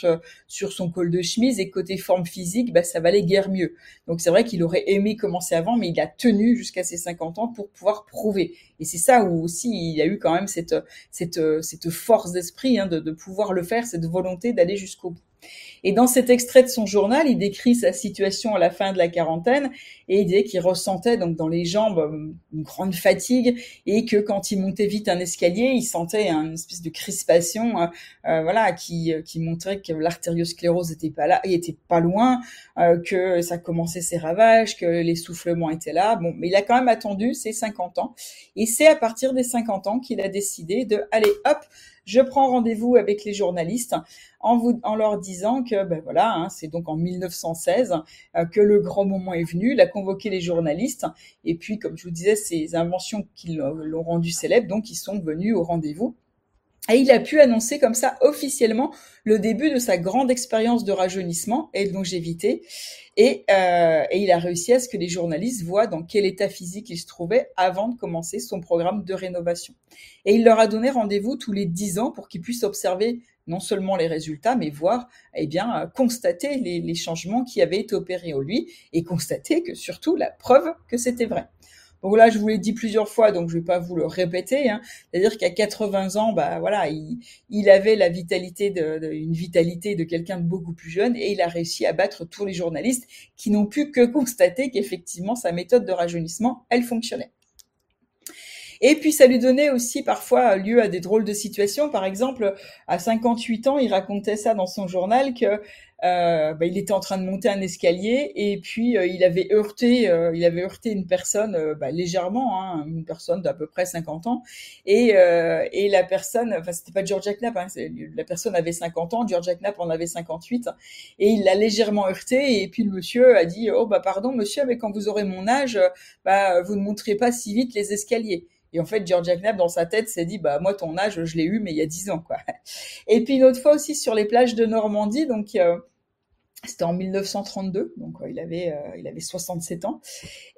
sur son col de chemise et côté physique, bah, ça valait guère mieux. Donc c'est vrai qu'il aurait aimé commencer avant, mais il a tenu jusqu'à ses 50 ans pour pouvoir prouver. Et c'est ça où aussi il a eu quand même cette, cette, cette force d'esprit hein, de pouvoir le faire, cette volonté d'aller jusqu'au bout. Et dans cet extrait de son journal, il décrit sa situation à la fin de la quarantaine et il disait qu'il ressentait donc dans les jambes euh, une grande fatigue et que quand il montait vite un escalier, il sentait une espèce de crispation, euh, euh, voilà, qui, qui montrait que l'artériosclérose était pas là, était pas loin, que ça commençait ses ravages, que l'essoufflement était là. Bon, mais il a quand même attendu ses 50 ans et c'est à partir des 50 ans qu'il a décidé de aller hop je prends rendez-vous avec les journalistes en, leur disant que ben voilà, hein, c'est donc en 1916 euh, que le grand moment est venu. Il a convoqué les journalistes et puis, comme je vous disais, ces inventions qui l'ont rendu célèbre, donc ils sont venus au rendez-vous. Et il a pu annoncer comme ça officiellement le début de sa grande expérience de rajeunissement et de longévité. Et, euh, et, il a réussi à ce que les journalistes voient dans quel état physique il se trouvait avant de commencer son programme de rénovation. Et il leur a donné rendez-vous tous les dix ans pour qu'ils puissent observer non seulement les résultats, mais voir, eh bien, constater les, les changements qui avaient été opérés en lui et constater que surtout la preuve que c'était vrai. Donc là, je vous l'ai dit plusieurs fois, donc je vais pas vous le répéter. Hein. C'est-à-dire qu'à 80 ans, bah voilà, il, avait la vitalité de, une vitalité de quelqu'un de beaucoup plus jeune, et il a réussi à battre tous les journalistes qui n'ont pu que constater qu'effectivement sa méthode de rajeunissement, elle fonctionnait. Et puis ça lui donnait aussi parfois lieu à des drôles de situations. Par exemple, à 58 ans, il racontait ça dans son journal que euh, bah, il était en train de monter un escalier et puis euh, il avait heurté, euh, il avait heurté une personne bah, légèrement, hein, une personne d'à peu près 50 ans, et, et la personne, enfin c'était pas Georgia Knapp, hein, la personne avait 50 ans, Georgia Knapp en avait 58, et il l'a légèrement heurté et puis le monsieur a dit oh bah pardon monsieur, mais quand vous aurez mon âge, bah vous ne monterez pas si vite les escaliers. Et en fait, Georgia Knapp, dans sa tête, s'est dit, bah, moi, ton âge, je l'ai eu, mais il y a dix ans, quoi. Et puis, une autre fois aussi sur les plages de Normandie, donc, euh, c'était en 1932, donc il avait euh, il avait 67 ans,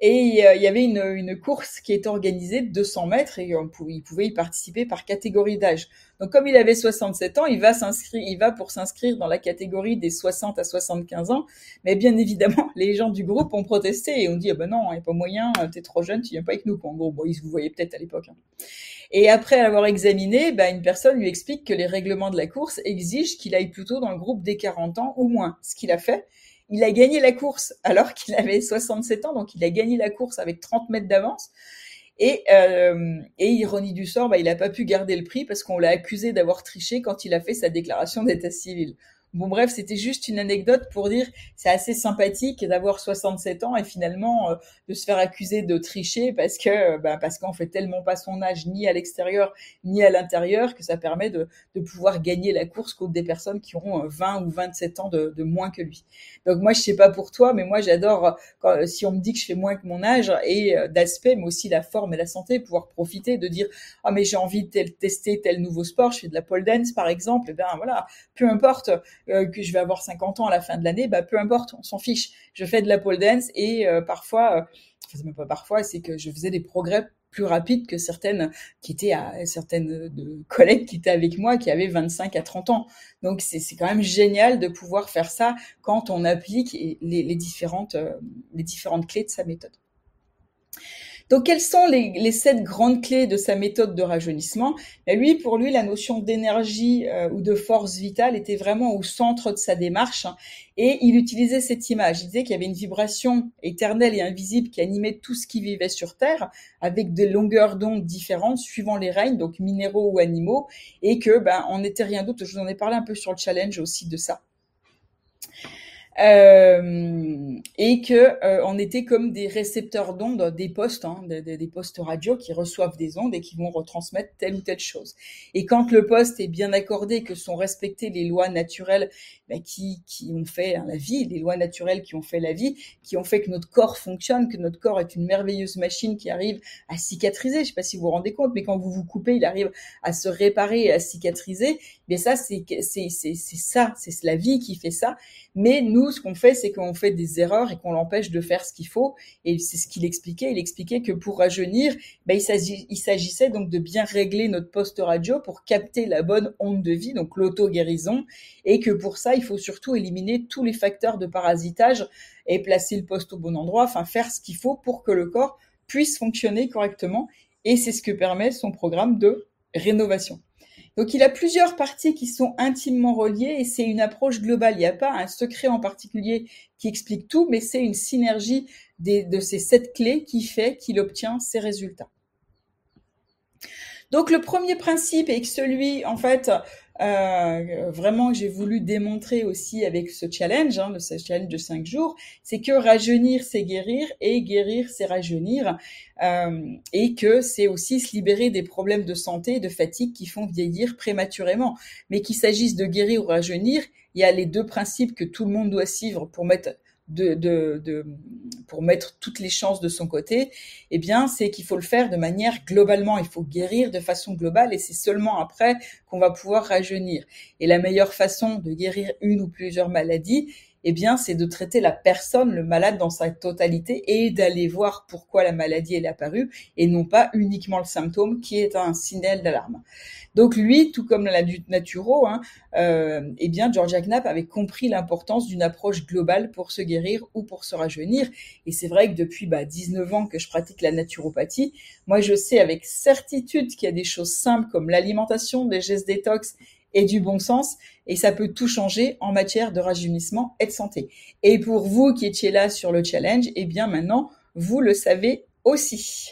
et euh, il y avait une, une course qui était organisée de 200 mètres et il pouvait y participer par catégorie d'âge. Donc comme il avait 67 ans, il va s'inscrire, il va pour s'inscrire dans la catégorie des 60 à 75 ans, mais bien évidemment les gens du groupe ont protesté et ont dit ah ben non, il n'y a pas moyen, t'es trop jeune, tu viens pas avec nous. En gros, bon, ils vous voyaient peut-être à l'époque. Hein. Et après avoir examiné, bah, une personne lui explique que les règlements de la course exigent qu'il aille plutôt dans le groupe des 40 ans ou moins. Ce qu'il a fait, il a gagné la course alors qu'il avait 67 ans, donc il a gagné la course avec 30 mètres d'avance. Et, euh, et, ironie du sort, bah, il n'a pas pu garder le prix parce qu'on l'a accusé d'avoir triché quand il a fait sa déclaration d'état civil. Bon bref, c'était juste une anecdote pour dire c'est assez sympathique d'avoir 67 ans et finalement euh, de se faire accuser de tricher parce que euh, bah, parce qu'on fait tellement pas son âge ni à l'extérieur ni à l'intérieur que ça permet de, de pouvoir gagner la course contre des personnes qui ont 20 euh, ou 27 ans de, de, moins que lui. Donc moi je sais pas pour toi mais moi j'adore si on me dit que je fais moins que mon âge et d'aspect mais aussi la forme et la santé pouvoir profiter de dire ah mais j'ai envie de tester tel nouveau sport, je fais de la pole dance par exemple, et ben voilà, peu importe euh, que je vais avoir 50 ans à la fin de l'année, bah peu importe, on s'en fiche. Je fais de la pole dance et euh, parfois, euh, enfin même pas parfois, c'est que je faisais des progrès plus rapides que certaines qui étaient à certaines de collègues qui étaient avec moi qui avaient 25 à 30 ans. Donc c'est quand même génial de pouvoir faire ça quand on applique les, les différentes les différentes clés de sa méthode. Donc, quelles sont les, sept grandes clés de sa méthode de rajeunissement? Ben, Lui, pour lui, la notion d'énergie euh, ou de force vitale était vraiment au centre de sa démarche. Hein, et il utilisait cette image. Il disait qu'il y avait une vibration éternelle et invisible qui animait tout ce qui vivait sur Terre, avec des longueurs d'onde différentes suivant les règnes, donc minéraux ou animaux, et que ben on n'était rien d'autre. Je vous en ai parlé un peu sur le challenge aussi de ça. Euh, et que euh, on était comme des récepteurs d'ondes, des postes, hein, des, postes radio qui reçoivent des ondes et qui vont retransmettre telle ou telle chose. Et quand le poste est bien accordé, que sont respectées les lois naturelles ben, qui, qui ont fait hein, la vie, les lois naturelles qui ont fait la vie, qui ont fait que notre corps fonctionne, que notre corps est une merveilleuse machine qui arrive à cicatriser. Je sais pas si vous vous rendez compte, mais quand vous vous coupez, il arrive à se réparer et à cicatriser. Mais ça, c'est ça, c'est la vie qui fait ça. Mais nous, ce qu'on fait, c'est qu'on fait des erreurs et qu'on l'empêche de faire ce qu'il faut. Et c'est ce qu'il expliquait. Il expliquait que pour rajeunir, ben, il s'agissait donc de bien régler notre poste radio pour capter la bonne onde de vie, donc l'auto-guérison. Et que pour ça, il faut surtout éliminer tous les facteurs de parasitage et placer le poste au bon endroit, enfin faire ce qu'il faut pour que le corps puisse fonctionner correctement. Et c'est ce que permet son programme de rénovation. Donc il a plusieurs parties qui sont intimement reliées et c'est une approche globale. Il n'y a pas un secret en particulier qui explique tout, mais c'est une synergie de ces sept clés qui fait qu'il obtient ces résultats. Donc le premier principe est que celui, en fait, euh, vraiment j'ai voulu démontrer aussi avec ce challenge, hein, ce challenge de cinq jours, c'est que rajeunir, c'est guérir et guérir, c'est rajeunir, euh, et que c'est aussi se libérer des problèmes de santé, de fatigue qui font vieillir prématurément. Mais qu'il s'agisse de guérir ou rajeunir, il y a les deux principes que tout le monde doit suivre pour mettre de, de, de, pour mettre toutes les chances de son côté, eh bien, c'est qu'il faut le faire de manière globalement. Il faut guérir de façon globale et c'est seulement après qu'on va pouvoir rajeunir. Et la meilleure façon de guérir une ou plusieurs maladies, eh bien, c'est de traiter la personne, le malade dans sa totalité et d'aller voir pourquoi la maladie est apparue et non pas uniquement le symptôme qui est un signal d'alarme. Donc lui, tout comme la naturo, hein, euh, eh bien Georgia Knapp avait compris l'importance d'une approche globale pour se guérir ou pour se rajeunir. Et c'est vrai que depuis bah, 19 ans que je pratique la naturopathie, moi je sais avec certitude qu'il y a des choses simples comme l'alimentation, des gestes détox et du bon sens, et ça peut tout changer en matière de rajeunissement et de santé. Et pour vous qui étiez là sur le challenge, eh bien maintenant, vous le savez aussi.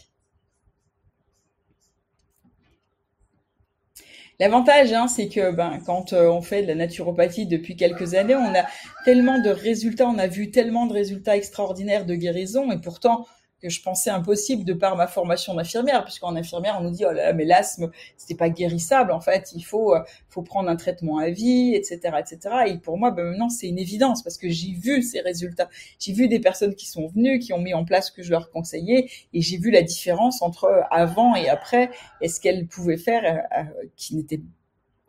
L'avantage, hein, c'est que ben, quand euh, on fait de la naturopathie depuis quelques années, on a tellement de résultats, on a vu tellement de résultats extraordinaires de guérison, et pourtant, que je pensais impossible de par ma formation d'infirmière, puisqu'en infirmière, on nous dit, oh là, mais l'asthme, c'était pas guérissable. En fait, il faut, euh, faut prendre un traitement à vie, etc., etc. Et pour moi, ben, maintenant, c'est une évidence parce que j'ai vu ces résultats. J'ai vu des personnes qui sont venues, qui ont mis en place ce que je leur conseillais et j'ai vu la différence entre avant et après et ce qu'elles pouvaient faire euh, euh, qui n'était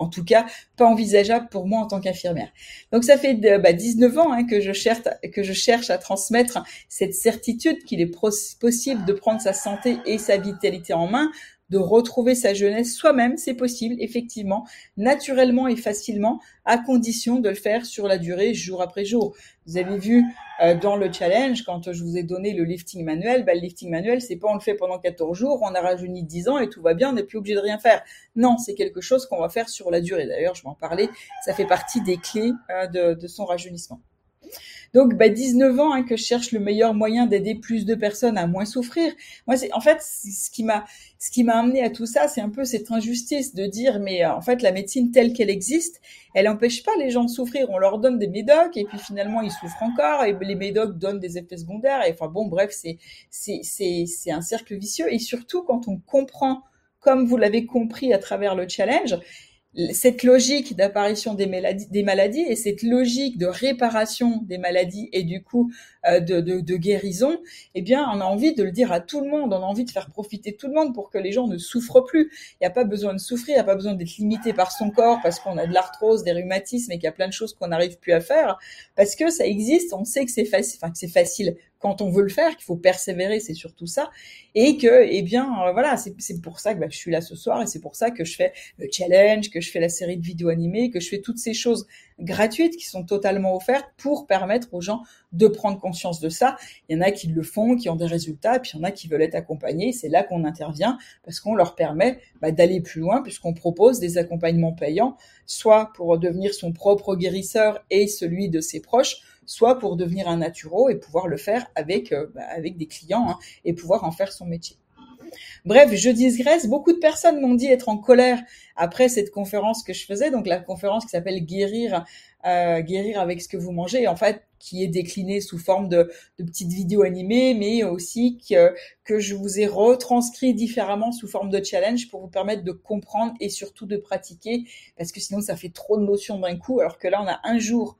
en tout cas pas envisageable pour moi en tant qu'infirmière. Donc ça fait bah, 19 ans hein, que je cherche que je cherche à transmettre cette certitude qu'il est possible de prendre sa santé et sa vitalité en main de retrouver sa jeunesse soi-même, c'est possible, effectivement, naturellement et facilement, à condition de le faire sur la durée, jour après jour. Vous avez vu euh, dans le challenge, quand je vous ai donné le lifting manuel, bah, le lifting manuel, c'est pas on le fait pendant 14 jours, on a rajeuni 10 ans et tout va bien, on n'est plus obligé de rien faire. Non, c'est quelque chose qu'on va faire sur la durée. D'ailleurs, je vais en parler, ça fait partie des clés de, de son rajeunissement. Donc, bah, 19 ans hein, que je cherche le meilleur moyen d'aider plus de personnes à moins souffrir. Moi, c'est en fait ce qui m'a ce qui m'a amené à tout ça, c'est un peu cette injustice de dire mais euh, en fait la médecine telle qu'elle existe, elle n'empêche pas les gens de souffrir. On leur donne des médocs et puis finalement ils souffrent encore et les médocs donnent des effets secondaires. Et enfin bon, bref, c'est c'est c'est c'est un cercle vicieux. Et surtout quand on comprend, comme vous l'avez compris à travers le challenge, cette logique d'apparition des maladies, des maladies et cette logique de réparation des maladies et du coup de, de, de, guérison, eh bien, on a envie de le dire à tout le monde, on a envie de faire profiter tout le monde pour que les gens ne souffrent plus. Il n'y a pas besoin de souffrir, il n'y a pas besoin d'être limité par son corps parce qu'on a de l'arthrose, des rhumatismes et qu'il y a plein de choses qu'on n'arrive plus à faire, parce que ça existe, on sait que c'est facile, enfin que c'est facile quand on veut le faire, qu'il faut persévérer, c'est surtout ça, et que, eh bien, euh, voilà, c'est pour ça que bah, je suis là ce soir, et c'est pour ça que je fais le challenge, que je fais la série de vidéos animées, que je fais toutes ces choses gratuites qui sont totalement offertes pour permettre aux gens de prendre conscience de ça. Il y en a qui le font, qui ont des résultats, et puis il y en a qui veulent être accompagnés. C'est là qu'on intervient parce qu'on leur permet bah, d'aller plus loin puisqu'on propose des accompagnements payants, soit pour devenir son propre guérisseur et celui de ses proches, soit pour devenir un naturo et pouvoir le faire avec euh, bah, avec des clients hein, et pouvoir en faire son métier. Bref, je digresse. Beaucoup de personnes m'ont dit être en colère après cette conférence que je faisais, donc la conférence qui s'appelle Guérir, euh, guérir avec ce que vous mangez, en fait, qui est déclinée sous forme de, de petites vidéos animées, mais aussi que, que je vous ai retranscrit différemment sous forme de challenge pour vous permettre de comprendre et surtout de pratiquer, parce que sinon ça fait trop de notions d'un coup, alors que là on a un jour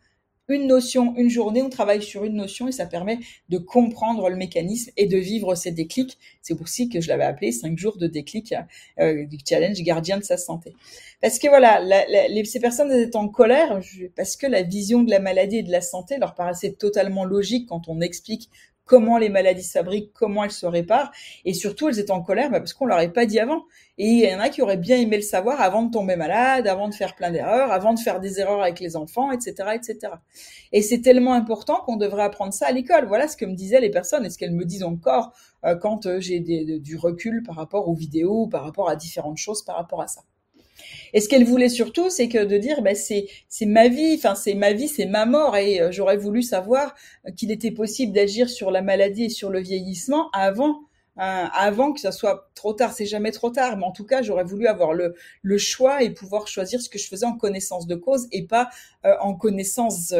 une notion, une journée, on travaille sur une notion et ça permet de comprendre le mécanisme et de vivre ces déclics. C'est aussi que je l'avais appelé cinq jours de déclic euh, du challenge gardien de sa santé. Parce que voilà, ces personnes étaient en colère parce que la vision de la maladie et de la santé leur paraissait totalement logique quand on explique comment les maladies se fabriquent, comment elles se réparent, et surtout elles étaient en colère bah, parce qu'on leur avait pas dit avant. Et il y en a qui auraient bien aimé le savoir avant de tomber malade, avant de faire plein d'erreurs, avant de faire des erreurs avec les enfants, etc., etc. Et c'est tellement important qu'on devrait apprendre ça à l'école. Voilà ce que me disaient les personnes et ce qu'elles me disent encore euh, quand euh, j'ai du recul par rapport aux vidéos, par rapport à différentes choses, par rapport à ça. Et ce qu'elle voulait surtout, c'est que de dire, bah, c'est c'est ma vie, enfin c'est ma vie, c'est ma mort, et euh, j'aurais voulu savoir qu'il était possible d'agir sur la maladie et sur le vieillissement avant. Euh, avant que ça soit trop tard, c'est jamais trop tard, mais en tout cas, j'aurais voulu avoir le, le choix et pouvoir choisir ce que je faisais en connaissance de cause et pas euh, en connaissance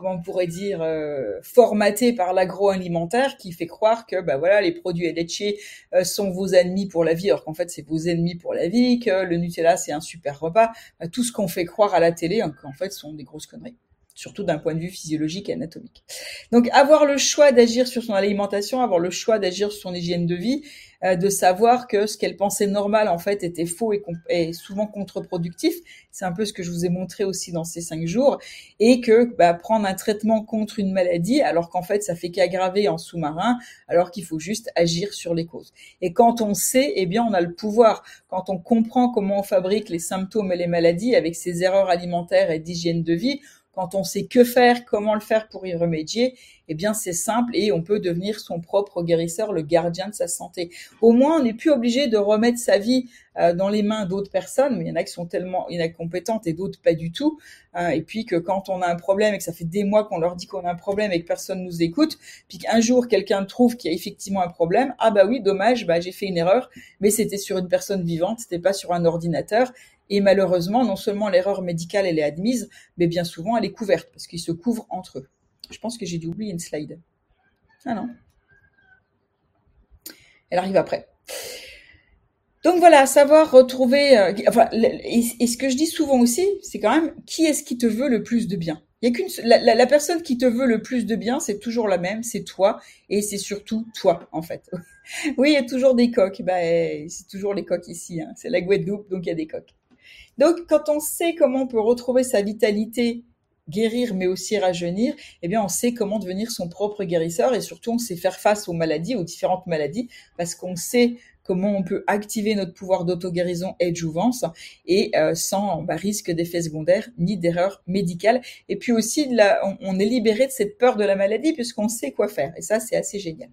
comment on pourrait dire, euh, formaté par l'agroalimentaire qui fait croire que bah voilà les produits laitiers euh, sont vos ennemis pour la vie, alors qu'en fait c'est vos ennemis pour la vie, que le Nutella c'est un super repas, bah, tout ce qu'on fait croire à la télé, hein, qu'en fait sont des grosses conneries. Surtout d'un point de vue physiologique et anatomique. Donc avoir le choix d'agir sur son alimentation, avoir le choix d'agir sur son hygiène de vie, euh, de savoir que ce qu'elle pensait normal en fait était faux et, souvent contre-productif. C'est un peu ce que je vous ai montré aussi dans ces cinq jours. Et que bah, prendre un traitement contre une maladie alors qu'en fait ça fait qu'aggraver en sous-marin, alors qu'il faut juste agir sur les causes. Et quand on sait, eh bien on a le pouvoir. Quand on comprend comment on fabrique les symptômes et les maladies avec ses erreurs alimentaires et d'hygiène de vie, quand on sait que faire, comment le faire pour y remédier, eh bien c'est simple et on peut devenir son propre guérisseur, le gardien de sa santé. Au moins, on n'est plus obligé de remettre sa vie euh, dans les mains d'autres personnes, mais il y en a qui sont tellement incompétentes et d'autres pas du tout. Hein, et puis que quand on a un problème et que ça fait des mois qu'on leur dit qu'on a un problème et que personne nous écoute, puis qu'un jour quelqu'un trouve qu'il y a effectivement un problème, ah bah oui, dommage, bah j'ai fait une erreur, mais c'était sur une personne vivante, c'était pas sur un ordinateur. Et malheureusement, non seulement l'erreur médicale, elle est admise, mais bien souvent, elle est couverte, parce qu'ils se couvrent entre eux. Je pense que j'ai dû oublier une slide. Ah non. Elle arrive après. Donc voilà, savoir retrouver. Euh, enfin, et, ce que je dis souvent aussi, c'est quand même qui est-ce qui te veut le plus de bien? Il y a qu'une la, personne qui te veut le plus de bien, c'est toujours la même, c'est toi, et c'est surtout toi en fait. oui, il y a toujours des coques. Bah, c'est toujours les coques ici. Hein. C'est la Guadeloupe, donc il y a des coques. Donc, quand on sait comment on peut retrouver sa vitalité, guérir, mais aussi rajeunir, eh bien, on sait comment devenir son propre guérisseur et surtout, on sait faire face aux maladies, aux différentes maladies, parce qu'on sait comment on peut activer notre pouvoir d'auto-guérison et de jouvence et euh, sans bah, risque d'effets secondaires ni d'erreurs médicales. Et puis aussi, on est libéré de cette peur de la maladie puisqu'on sait quoi faire. Et ça, c'est assez génial.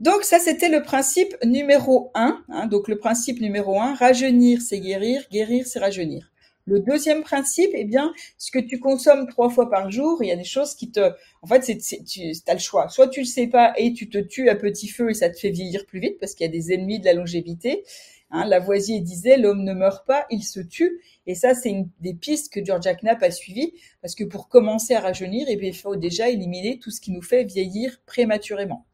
Donc ça, c'était le principe numéro un. Hein. donc le principe numéro un, rajeunir, c'est guérir, guérir, c'est rajeunir. Le deuxième principe, eh bien, ce que tu consommes trois fois par jour, il y a des choses qui te, en fait, c'est, tu as le choix. Soit tu le sais pas et tu te tues à petit feu et ça te fait vieillir plus vite parce qu'il y a des ennemis de la longévité. Hein, Lavoisier disait l'homme ne meurt pas, il se tue. Et ça, c'est une des pistes que Georgia Knapp a suivies parce que pour commencer à rajeunir, eh il faut déjà éliminer tout ce qui nous fait vieillir prématurément.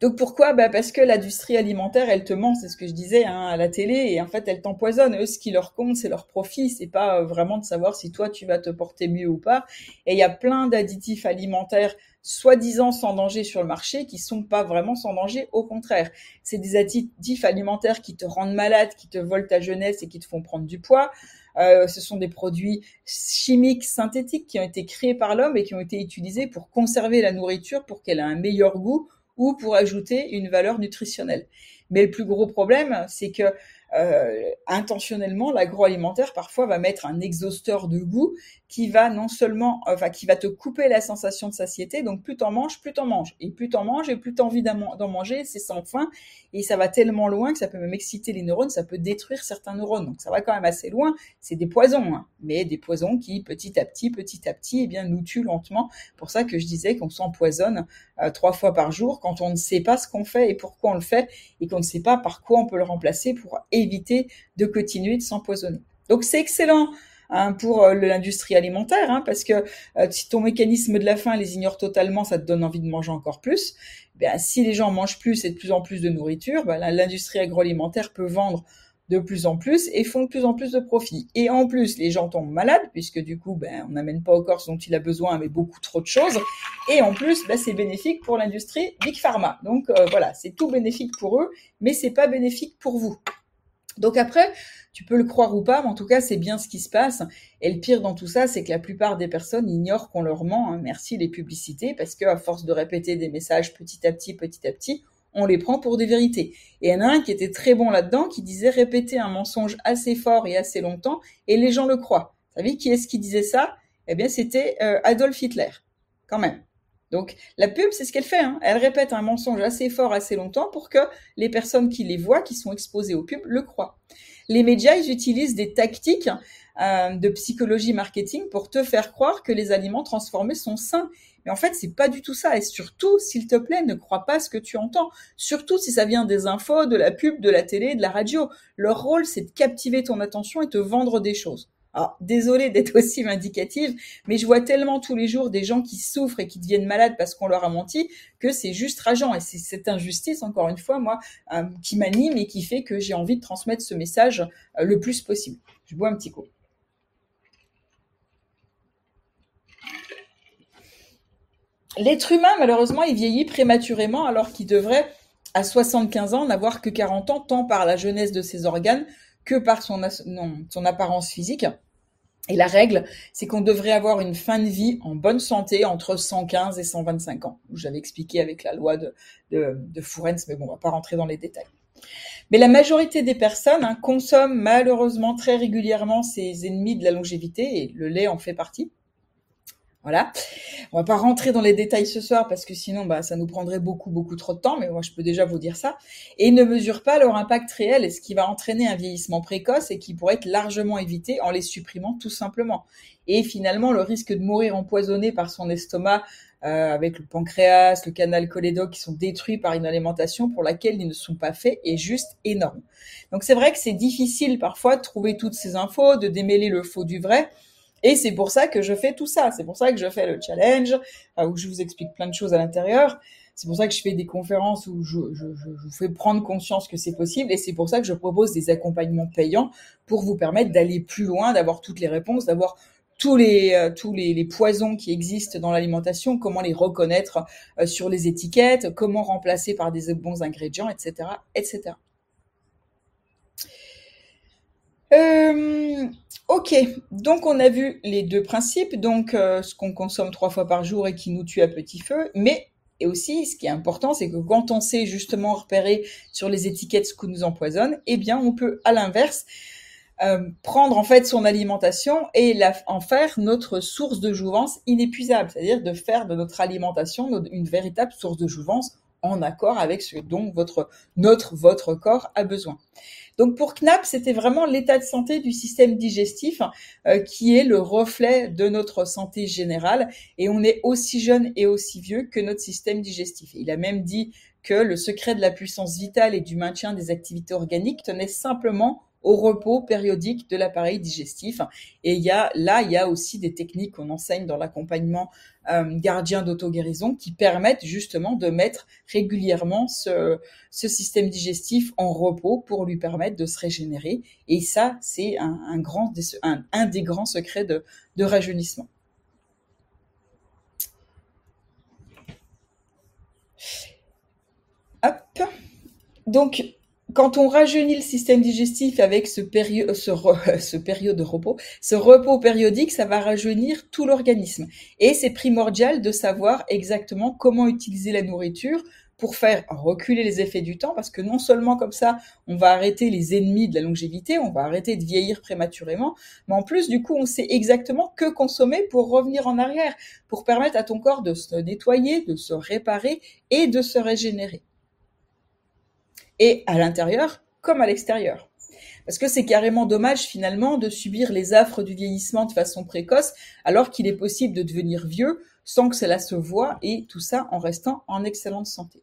Donc pourquoi? Bah Parce que l'industrie alimentaire, elle te ment, c'est ce que je disais hein, à la télé, et en fait, elle t'empoisonne. Eux, ce qui leur compte, c'est leur profit, c'est pas euh, vraiment de savoir si toi, tu vas te porter mieux ou pas. Et il y a plein d'additifs alimentaires soi-disant sans danger sur le marché qui sont pas vraiment sans danger, au contraire. C'est des additifs alimentaires qui te rendent malade, qui te volent ta jeunesse et qui te font prendre du poids. Euh, ce sont des produits chimiques synthétiques qui ont été créés par l'homme et qui ont été utilisés pour conserver la nourriture pour qu'elle ait un meilleur goût ou pour ajouter une valeur nutritionnelle. Mais le plus gros problème, c'est que euh, intentionnellement, l'agroalimentaire parfois va mettre un exhausteur de goût qui va non seulement, enfin, qui va te couper la sensation de satiété. Donc, plus t'en manges, plus t'en manges. Et plus t'en manges, et plus t'as envie d'en manger, c'est sans fin. Et ça va tellement loin que ça peut même exciter les neurones, ça peut détruire certains neurones. Donc, ça va quand même assez loin. C'est des poisons, hein. mais des poisons qui, petit à petit, petit à petit, eh bien, nous tuent lentement. Pour ça que je disais qu'on s'empoisonne euh, trois fois par jour quand on ne sait pas ce qu'on fait et pourquoi on le fait, et qu'on ne sait pas par quoi on peut le remplacer pour éviter de continuer de s'empoisonner. Donc, c'est excellent Hein, pour euh, l'industrie alimentaire, hein, parce que euh, si ton mécanisme de la faim les ignore totalement, ça te donne envie de manger encore plus. Ben, si les gens mangent plus et de plus en plus de nourriture, ben, l'industrie agroalimentaire peut vendre de plus en plus et font de plus en plus de profits. Et en plus, les gens tombent malades puisque du coup, ben, on n'amène pas au corps ce dont il a besoin, mais beaucoup trop de choses. Et en plus, ben, c'est bénéfique pour l'industrie Big Pharma. Donc euh, voilà, c'est tout bénéfique pour eux, mais c'est pas bénéfique pour vous. Donc après, tu peux le croire ou pas, mais en tout cas, c'est bien ce qui se passe. Et le pire dans tout ça, c'est que la plupart des personnes ignorent qu'on leur ment. Hein. Merci les publicités, parce qu'à force de répéter des messages petit à petit, petit à petit, on les prend pour des vérités. Et il y en a un qui était très bon là-dedans, qui disait répéter un mensonge assez fort et assez longtemps, et les gens le croient. Vous savez qui est-ce qui disait ça? Eh bien, c'était euh, Adolf Hitler, quand même. Donc la pub, c'est ce qu'elle fait. Hein. Elle répète un mensonge assez fort, assez longtemps pour que les personnes qui les voient, qui sont exposées aux pubs, le croient. Les médias, ils utilisent des tactiques euh, de psychologie marketing pour te faire croire que les aliments transformés sont sains. Mais en fait, c'est pas du tout ça. Et surtout, s'il te plaît, ne crois pas ce que tu entends. Surtout si ça vient des infos, de la pub, de la télé, de la radio. Leur rôle, c'est de captiver ton attention et te vendre des choses. Alors, désolée d'être aussi vindicative, mais je vois tellement tous les jours des gens qui souffrent et qui deviennent malades parce qu'on leur a menti que c'est juste rageant. Et c'est cette injustice, encore une fois, moi, euh, qui m'anime et qui fait que j'ai envie de transmettre ce message euh, le plus possible. Je bois un petit coup. L'être humain, malheureusement, il vieillit prématurément alors qu'il devrait, à 75 ans, n'avoir que 40 ans, tant par la jeunesse de ses organes que par son, apparence physique. Et la règle, c'est qu'on devrait avoir une fin de vie en bonne santé entre 115 et 125 ans. J'avais expliqué avec la loi de, de, de mais bon, on va pas rentrer dans les détails. Mais la majorité des personnes hein, consomment malheureusement très régulièrement ces ennemis de la longévité, et le lait en fait partie. Voilà. On va pas rentrer dans les détails ce soir parce que sinon, bah, ça nous prendrait beaucoup, beaucoup trop de temps. Mais moi, je peux déjà vous dire ça. Et ne mesurent pas leur impact réel et ce qui va entraîner un vieillissement précoce et qui pourrait être largement évité en les supprimant tout simplement. Et finalement, le risque de mourir empoisonné par son estomac euh, avec le pancréas, le canal cholédoque qui sont détruits par une alimentation pour laquelle ils ne sont pas faits est juste énorme. Donc c'est vrai que c'est difficile parfois de trouver toutes ces infos, de démêler le faux du vrai. Et c'est pour ça que je fais tout ça. C'est pour ça que je fais le challenge, euh, où je vous explique plein de choses à l'intérieur. C'est pour ça que je fais des conférences où je, vous fais prendre conscience que c'est possible. Et c'est pour ça que je propose des accompagnements payants pour vous permettre d'aller plus loin, d'avoir toutes les réponses, d'avoir tous les euh, tous les, poisons qui existent dans l'alimentation, comment les reconnaître euh, sur les étiquettes, comment remplacer par des bons ingrédients, etc., etc. Euh, ok, donc on a vu les deux principes, donc euh, ce qu'on consomme trois fois par jour et qui nous tue à petit feu, mais et aussi ce qui est important, c'est que quand on sait justement repérer sur les étiquettes ce qui nous empoisonne, eh bien on peut à l'inverse euh, prendre en fait son alimentation et la, en faire notre source de jouvence inépuisable, c'est-à-dire de faire de notre alimentation une véritable source de jouvence en accord avec ce dont votre, notre, votre corps a besoin. Donc pour KNAP, c'était vraiment l'état de santé du système digestif euh, qui est le reflet de notre santé générale et on est aussi jeune et aussi vieux que notre système digestif. il a même dit que le secret de la puissance vitale et du maintien des activités organiques tenait simplement au repos périodique de l'appareil digestif. Et il y a, là, il y a aussi des techniques qu'on enseigne dans l'accompagnement euh, gardien d'auto-guérison qui permettent justement de mettre régulièrement ce, système digestif en repos pour lui permettre de se régénérer. Et ça, c'est un, grand, un, des grands secrets de, de rajeunissement. Hop. Donc, quand on rajeunit le système digestif avec ce, période, ce période de repos, ce repos périodique, ça va rajeunir tout l'organisme. Et c'est primordial de savoir exactement comment utiliser la nourriture pour faire reculer les effets du temps, parce que non seulement comme ça, on va arrêter les ennemis de la longévité, on va arrêter de vieillir prématurément, mais en plus, du coup, on sait exactement que consommer pour revenir en arrière, pour permettre à ton corps de se nettoyer, de se réparer et de se régénérer et à l'intérieur comme à l'extérieur. Parce que c'est carrément dommage finalement de subir les affres du vieillissement de façon précoce alors qu'il est possible de devenir vieux sans que cela se voie et tout ça en restant en excellente santé.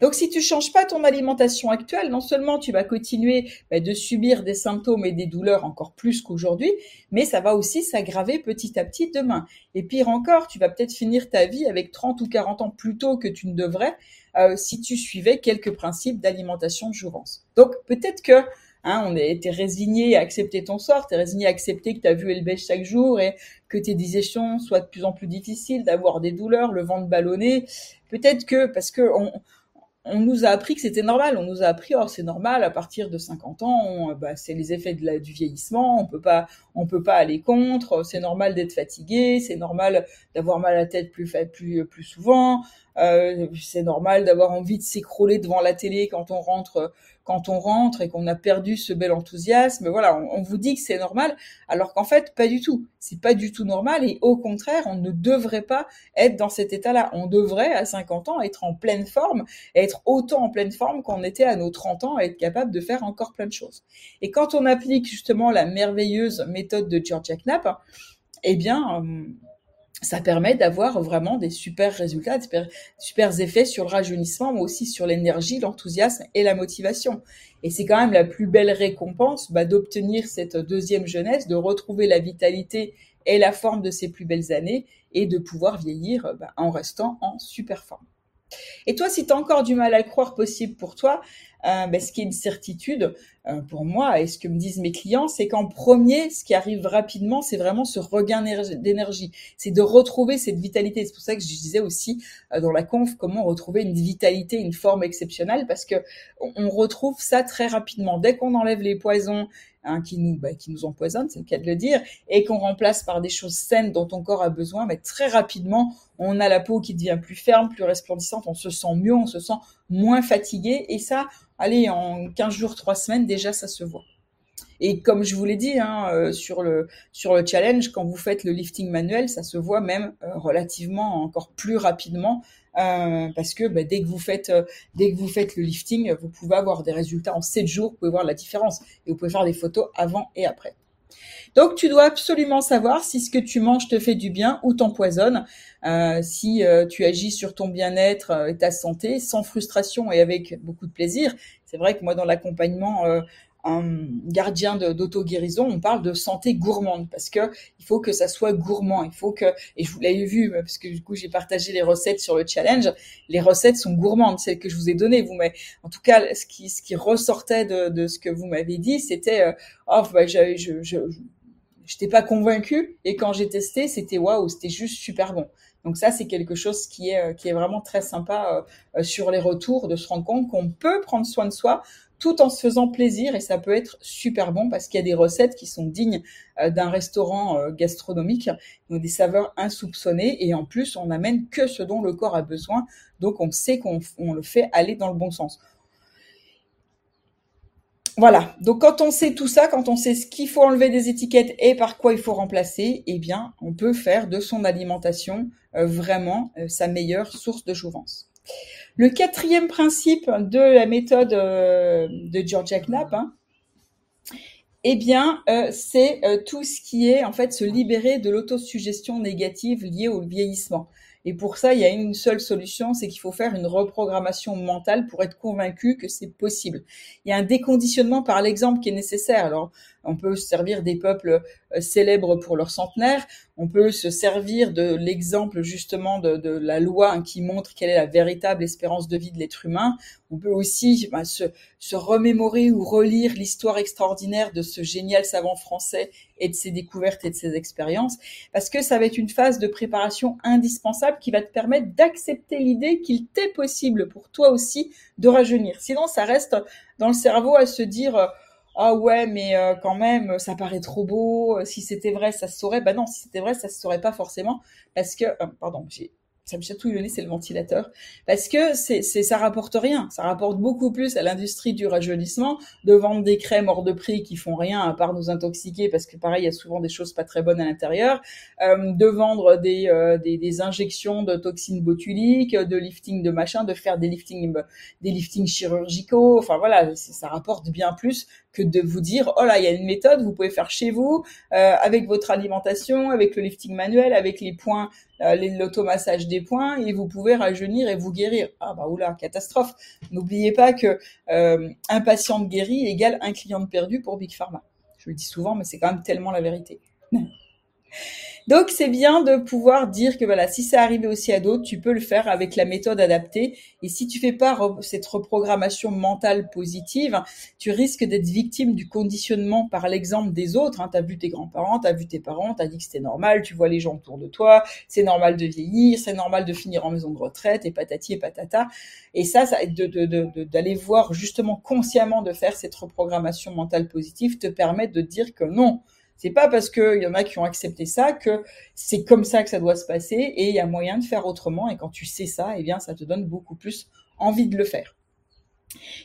Donc si tu changes pas ton alimentation actuelle, non seulement tu vas continuer bah, de subir des symptômes et des douleurs encore plus qu'aujourd'hui, mais ça va aussi s'aggraver petit à petit demain. Et pire encore, tu vas peut-être finir ta vie avec 30 ou 40 ans plus tôt que tu ne devrais euh, si tu suivais quelques principes d'alimentation de jouvence. Donc peut-être que hein, on est, résigné à accepter ton sort, t'es résigné à accepter que tu as vu le chaque jour et que tes digestions soient de plus en plus difficiles, d'avoir des douleurs, le ventre ballonné. Peut-être que parce que on, on nous a appris que c'était normal. On nous a appris, oh, c'est normal, à partir de 50 ans, bah, c'est les effets du vieillissement, on peut pas, on peut pas aller contre, c'est normal d'être fatigué, c'est normal d'avoir mal à la tête plus, plus, plus souvent, euh, c'est normal d'avoir envie de s'écrouler devant la télé quand on rentre quand on rentre et qu'on a perdu ce bel enthousiasme. Voilà, on, vous dit que c'est normal, alors qu'en fait, pas du tout. C'est pas du tout normal et au contraire, on ne devrait pas être dans cet état-là. On devrait, à 50 ans, être en pleine forme, être autant en pleine forme qu'on était à nos 30 ans, être capable de faire encore plein de choses. Et quand on applique justement la merveilleuse méthode de Georgia Knapp, eh bien, euh, ça permet d'avoir vraiment des super résultats, des super, effets sur le rajeunissement, mais aussi sur l'énergie, l'enthousiasme et la motivation. Et c'est quand même la plus belle récompense bah, d'obtenir cette deuxième jeunesse, de retrouver la vitalité et la forme de ses plus belles années et de pouvoir vieillir bah, en restant en super forme. Et toi, si tu as encore du mal à le croire possible pour toi, euh, ben, ce qui est une certitude euh, pour moi et ce que me disent mes clients, c'est qu'en premier, ce qui arrive rapidement, c'est vraiment ce regain d'énergie, c'est de retrouver cette vitalité. C'est pour ça que je disais aussi euh, dans la conf comment retrouver une vitalité, une forme exceptionnelle, parce que on retrouve ça très rapidement. Dès qu'on enlève les poisons Hein, qui nous bah, qui nous empoisonnent, c'est le cas de le dire, et qu'on remplace par des choses saines dont ton corps a besoin, mais très rapidement, on a la peau qui devient plus ferme, plus resplendissante, on se sent mieux, on se sent moins fatigué, et ça, allez, en 15 jours, 3 semaines, déjà, ça se voit. Et comme je vous l'ai dit hein, euh, sur le challenge, quand vous faites le lifting manuel, ça se voit même euh, relativement encore plus rapidement euh, parce que bah, dès que vous faites dès que vous faites le lifting, vous pouvez avoir des résultats en 7 jours, vous pouvez voir la différence et vous pouvez faire des photos avant et après. Donc tu dois absolument savoir si ce que tu manges te fait du bien ou t'empoisonne, euh, si euh, tu agis sur ton bien-être et ta santé sans frustration et avec beaucoup de plaisir. C'est vrai que moi dans l'accompagnement un gardien d'auto-guérison, on parle de santé gourmande parce que il faut que ça soit gourmand. Il faut que, et je vous l'avais vu parce que du coup j'ai partagé les recettes sur le challenge. Les recettes sont gourmandes, celles que je vous ai données. Vous, mais en tout cas, ce qui, ce qui ressortait de, de ce que vous m'avez dit, c'était, euh, oh, bah, je, je, je, j'étais pas convaincue et quand j'ai testé, c'était waouh, c'était juste super bon. Donc ça, c'est quelque chose qui est, euh, qui est vraiment très sympa euh, sur les retours, de se rendre compte qu'on peut prendre soin de soi tout en se faisant plaisir et ça peut être super bon parce qu'il y a des recettes qui sont dignes euh, d'un restaurant euh, gastronomique, donc des saveurs insoupçonnées et en plus on n'amène que ce dont le corps a besoin, donc on sait qu'on le fait aller dans le bon sens. Voilà, donc quand on sait tout ça, quand on sait ce qu'il faut enlever des étiquettes et par quoi il faut remplacer, eh bien on peut faire de son alimentation euh, vraiment sa meilleure source de jouvence. Le quatrième principe de la méthode euh, de Georgia Knapp, hein, eh bien, euh, c'est euh, tout ce qui est en fait se libérer de l'autosuggestion négative liée au vieillissement. Et pour ça, il y a une seule solution, c'est qu'il faut faire une reprogrammation mentale pour être convaincu que c'est possible. Il y a un déconditionnement par l'exemple qui est nécessaire. On peut se servir des peuples euh, célèbres pour leur centenaire, on peut se servir de l'exemple justement de, la loi qui montre quelle est la véritable espérance de vie de l'être humain. On peut aussi bah, se, se remémorer ou relire l'histoire extraordinaire de ce génial savant français et de ses découvertes et de ses expériences, parce que ça va être une phase de préparation indispensable qui va te permettre d'accepter l'idée qu'il t'est possible pour toi aussi de rajeunir. Sinon, ça reste dans le cerveau à se dire euh, ah ouais, mais euh, quand même, ça paraît trop beau. Si c'était vrai, ça se saurait. Bah non, si c'était vrai, ça se saurait pas forcément parce que, euh, pardon, j'ai ça me chatouille le nez, c'est le ventilateur, parce que c'est, c'est, ça rapporte rien. Ça rapporte beaucoup plus à l'industrie du rajeunissement de vendre des crèmes hors de prix qui font rien à part nous intoxiquer, parce que pareil, il y a souvent des choses pas très bonnes à l'intérieur, euh, de vendre des, euh, des, des, injections de toxines botuliques, de lifting de machin, de faire des liftings, des liftings chirurgicaux. Enfin voilà, ça rapporte bien plus que de vous dire oh là il y a une méthode vous pouvez faire chez vous euh, avec votre alimentation avec le lifting manuel avec les points euh, l'automassage des points et vous pouvez rajeunir et vous guérir. Ah bah oula catastrophe. N'oubliez pas que euh, un patient guéri égale un client perdu pour Big Pharma. Je le dis souvent mais c'est quand même tellement la vérité Donc c'est bien de pouvoir dire que voilà, si c'est arrivé aussi à d'autres, tu peux le faire avec la méthode adaptée. Et si tu fais pas cette reprogrammation mentale positive, tu risques d'être victime du conditionnement par l'exemple des autres. Hein. Tu as vu tes grands-parents, tu as vu tes parents, tu as dit que c'était normal, tu vois les gens autour de toi, c'est normal de vieillir, c'est normal de finir en maison de retraite et patati et patata. Et ça, ça d'aller voir justement consciemment de faire cette reprogrammation mentale positive te permet de dire que non, c'est pas parce qu'il y en a qui ont accepté ça que c'est comme ça que ça doit se passer et il y a moyen de faire autrement. Et quand tu sais ça, eh bien, ça te donne beaucoup plus envie de le faire.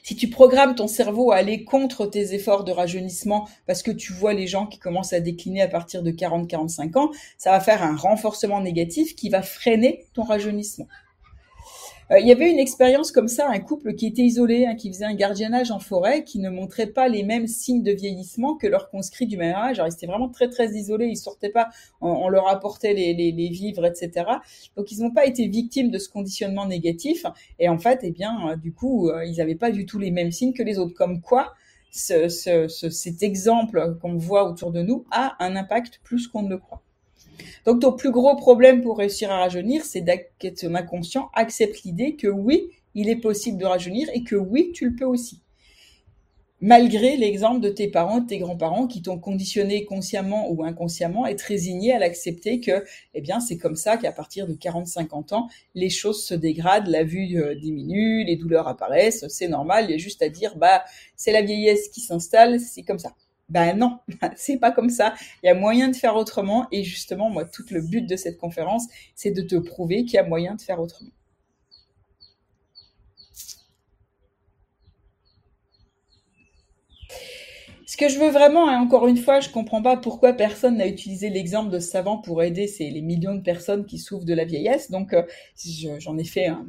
Si tu programmes ton cerveau à aller contre tes efforts de rajeunissement parce que tu vois les gens qui commencent à décliner à partir de 40-45 ans, ça va faire un renforcement négatif qui va freiner ton rajeunissement. Euh, il y avait une expérience comme ça, un couple qui était isolé, hein, qui faisait un gardiennage en forêt, qui ne montrait pas les mêmes signes de vieillissement que leurs conscrits du même âge. Alors, ils étaient vraiment très, très isolés. Ils sortaient pas, on, leur apportait les, les, les, vivres, etc. Donc, ils n'ont pas été victimes de ce conditionnement négatif. Et en fait, eh bien, euh, du coup, euh, ils n'avaient pas du tout les mêmes signes que les autres. Comme quoi, ce, ce, cet exemple qu'on voit autour de nous a un impact plus qu'on ne le croit. Donc ton plus gros problème pour réussir à rajeunir, c'est que ton inconscient accepte l'idée que oui, il est possible de rajeunir et que oui, tu le peux aussi. malgré l'exemple de tes parents, de tes grands-parents qui t'ont conditionné consciemment ou inconsciemment et te résigné à l'accepter que, eh bien, c'est comme ça qu'à partir de 40-50 ans, les choses se dégradent, la vue euh, diminue, les douleurs apparaissent, c'est normal, il y a juste à dire, bah, c'est la vieillesse qui s'installe, c'est comme ça. Ben non, c'est pas comme ça. Il y a moyen de faire autrement et justement, moi, tout le but de cette conférence, c'est de te prouver qu'il y a moyen de faire autrement. Ce que je veux vraiment, hein, encore une fois, je comprends pas pourquoi personne n'a utilisé l'exemple de savant pour aider ces, les millions de personnes qui souffrent de la vieillesse. Donc, euh, j'en ai fait un,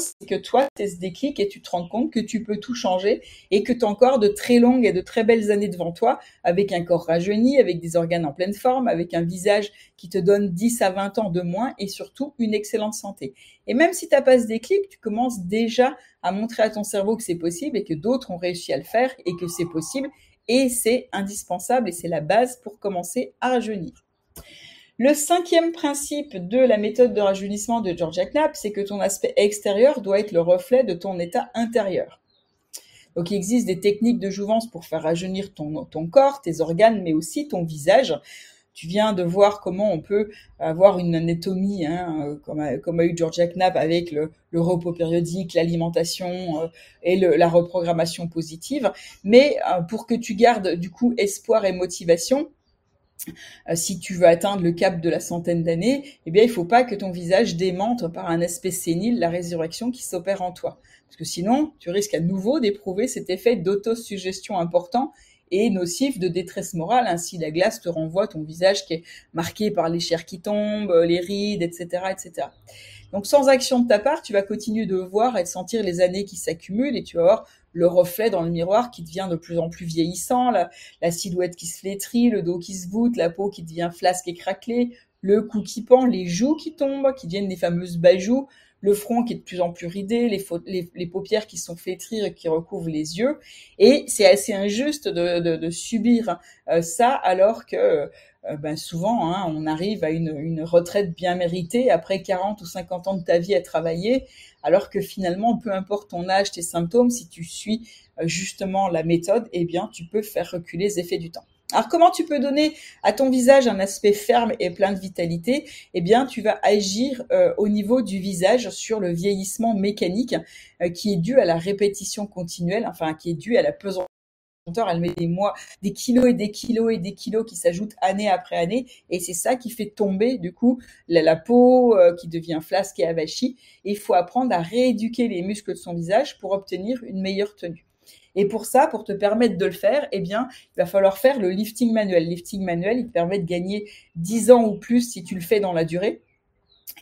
c'est que toi, tu ce déclic et tu te rends compte que tu peux tout changer et que tu as encore de très longues et de très belles années devant toi avec un corps rajeuni, avec des organes en pleine forme, avec un visage qui te donne 10 à 20 ans de moins et surtout une excellente santé. Et même si tu n'as pas ce déclic, tu commences déjà à montrer à ton cerveau que c'est possible et que d'autres ont réussi à le faire et que c'est possible et c'est indispensable et c'est la base pour commencer à rajeunir. Le cinquième principe de la méthode de rajeunissement de Georgia Knapp, c'est que ton aspect extérieur doit être le reflet de ton état intérieur. Donc il existe des techniques de jouvence pour faire rajeunir ton, corps, tes organes, mais aussi ton visage. Tu viens de voir comment on peut avoir une anatomie, hein, comme, a, eu Georgia Knapp avec le, repos périodique, l'alimentation euh, et la reprogrammation positive. Mais euh, pour que tu gardes du coup espoir et motivation, euh, si tu veux atteindre le cap de la centaine d'années, eh bien, il faut pas que ton visage démente par un aspect sénile la résurrection qui s'opère en toi. Parce que sinon, tu risques à nouveau d'éprouver cet effet d'autosuggestion important et nocif de détresse morale. Ainsi, la glace te renvoie ton visage qui est marqué par les chairs qui tombent, les rides, etc., etc. Donc, sans action de ta part, tu vas continuer de voir et de sentir les années qui s'accumulent et tu vas le reflet dans le miroir qui devient de plus en plus vieillissant, la, silhouette qui se flétrit, le dos qui se voûte, la peau qui devient flasque et craquelée, le cou qui pend, les joues qui tombent, qui deviennent des fameuses bajoues, le front qui est de plus en plus ridé, les, paupières qui sont flétries et qui recouvrent les yeux. Et c'est assez injuste de, subir euh, ça alors que euh, ben souvent hein, on arrive à une, une retraite bien méritée après 40 ou 50 ans de ta vie à travailler alors que finalement, peu importe ton âge, tes symptômes, si tu suis euh, justement la méthode, eh bien, tu peux faire reculer les effets du temps. Alors comment tu peux donner à ton visage un aspect ferme et plein de vitalité? Eh bien, tu vas agir euh, au niveau du visage sur le vieillissement mécanique euh, qui est dû à la répétition continuelle, enfin qui est dû à la pesance elle met des mois, des kilos et des kilos et des kilos qui s'ajoutent année après année, et c'est ça qui fait tomber du coup la, peau euh, qui devient flasque et avachie. Il faut apprendre à rééduquer les muscles de son visage pour obtenir une meilleure tenue. Et pour ça, pour te permettre de le faire, eh bien, il va falloir faire le lifting manuel. Lifting manuel, il te permet de gagner 10 ans ou plus si tu le fais dans la durée.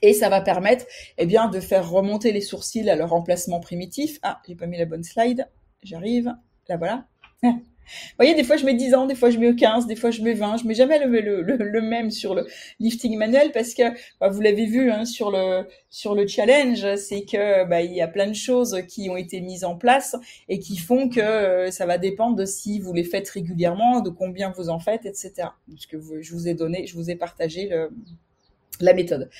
Et ça va permettre, eh bien, de faire remonter les sourcils à leur emplacement primitif. Ah, j'ai pas mis la bonne slide. J'arrive. Là, voilà. Vous voyez, des fois je mets 10 ans, des fois je mets 15, des fois je mets 20. Je mets jamais le, même sur le lifting manuel parce que bah, vous l'avez vu hein, sur le challenge, c'est que bah, il y a plein de choses qui ont été mises en place et qui font que euh, ça va dépendre de si vous les faites régulièrement, de combien vous en faites, etc. Parce que je vous ai donné, je vous ai partagé la méthode.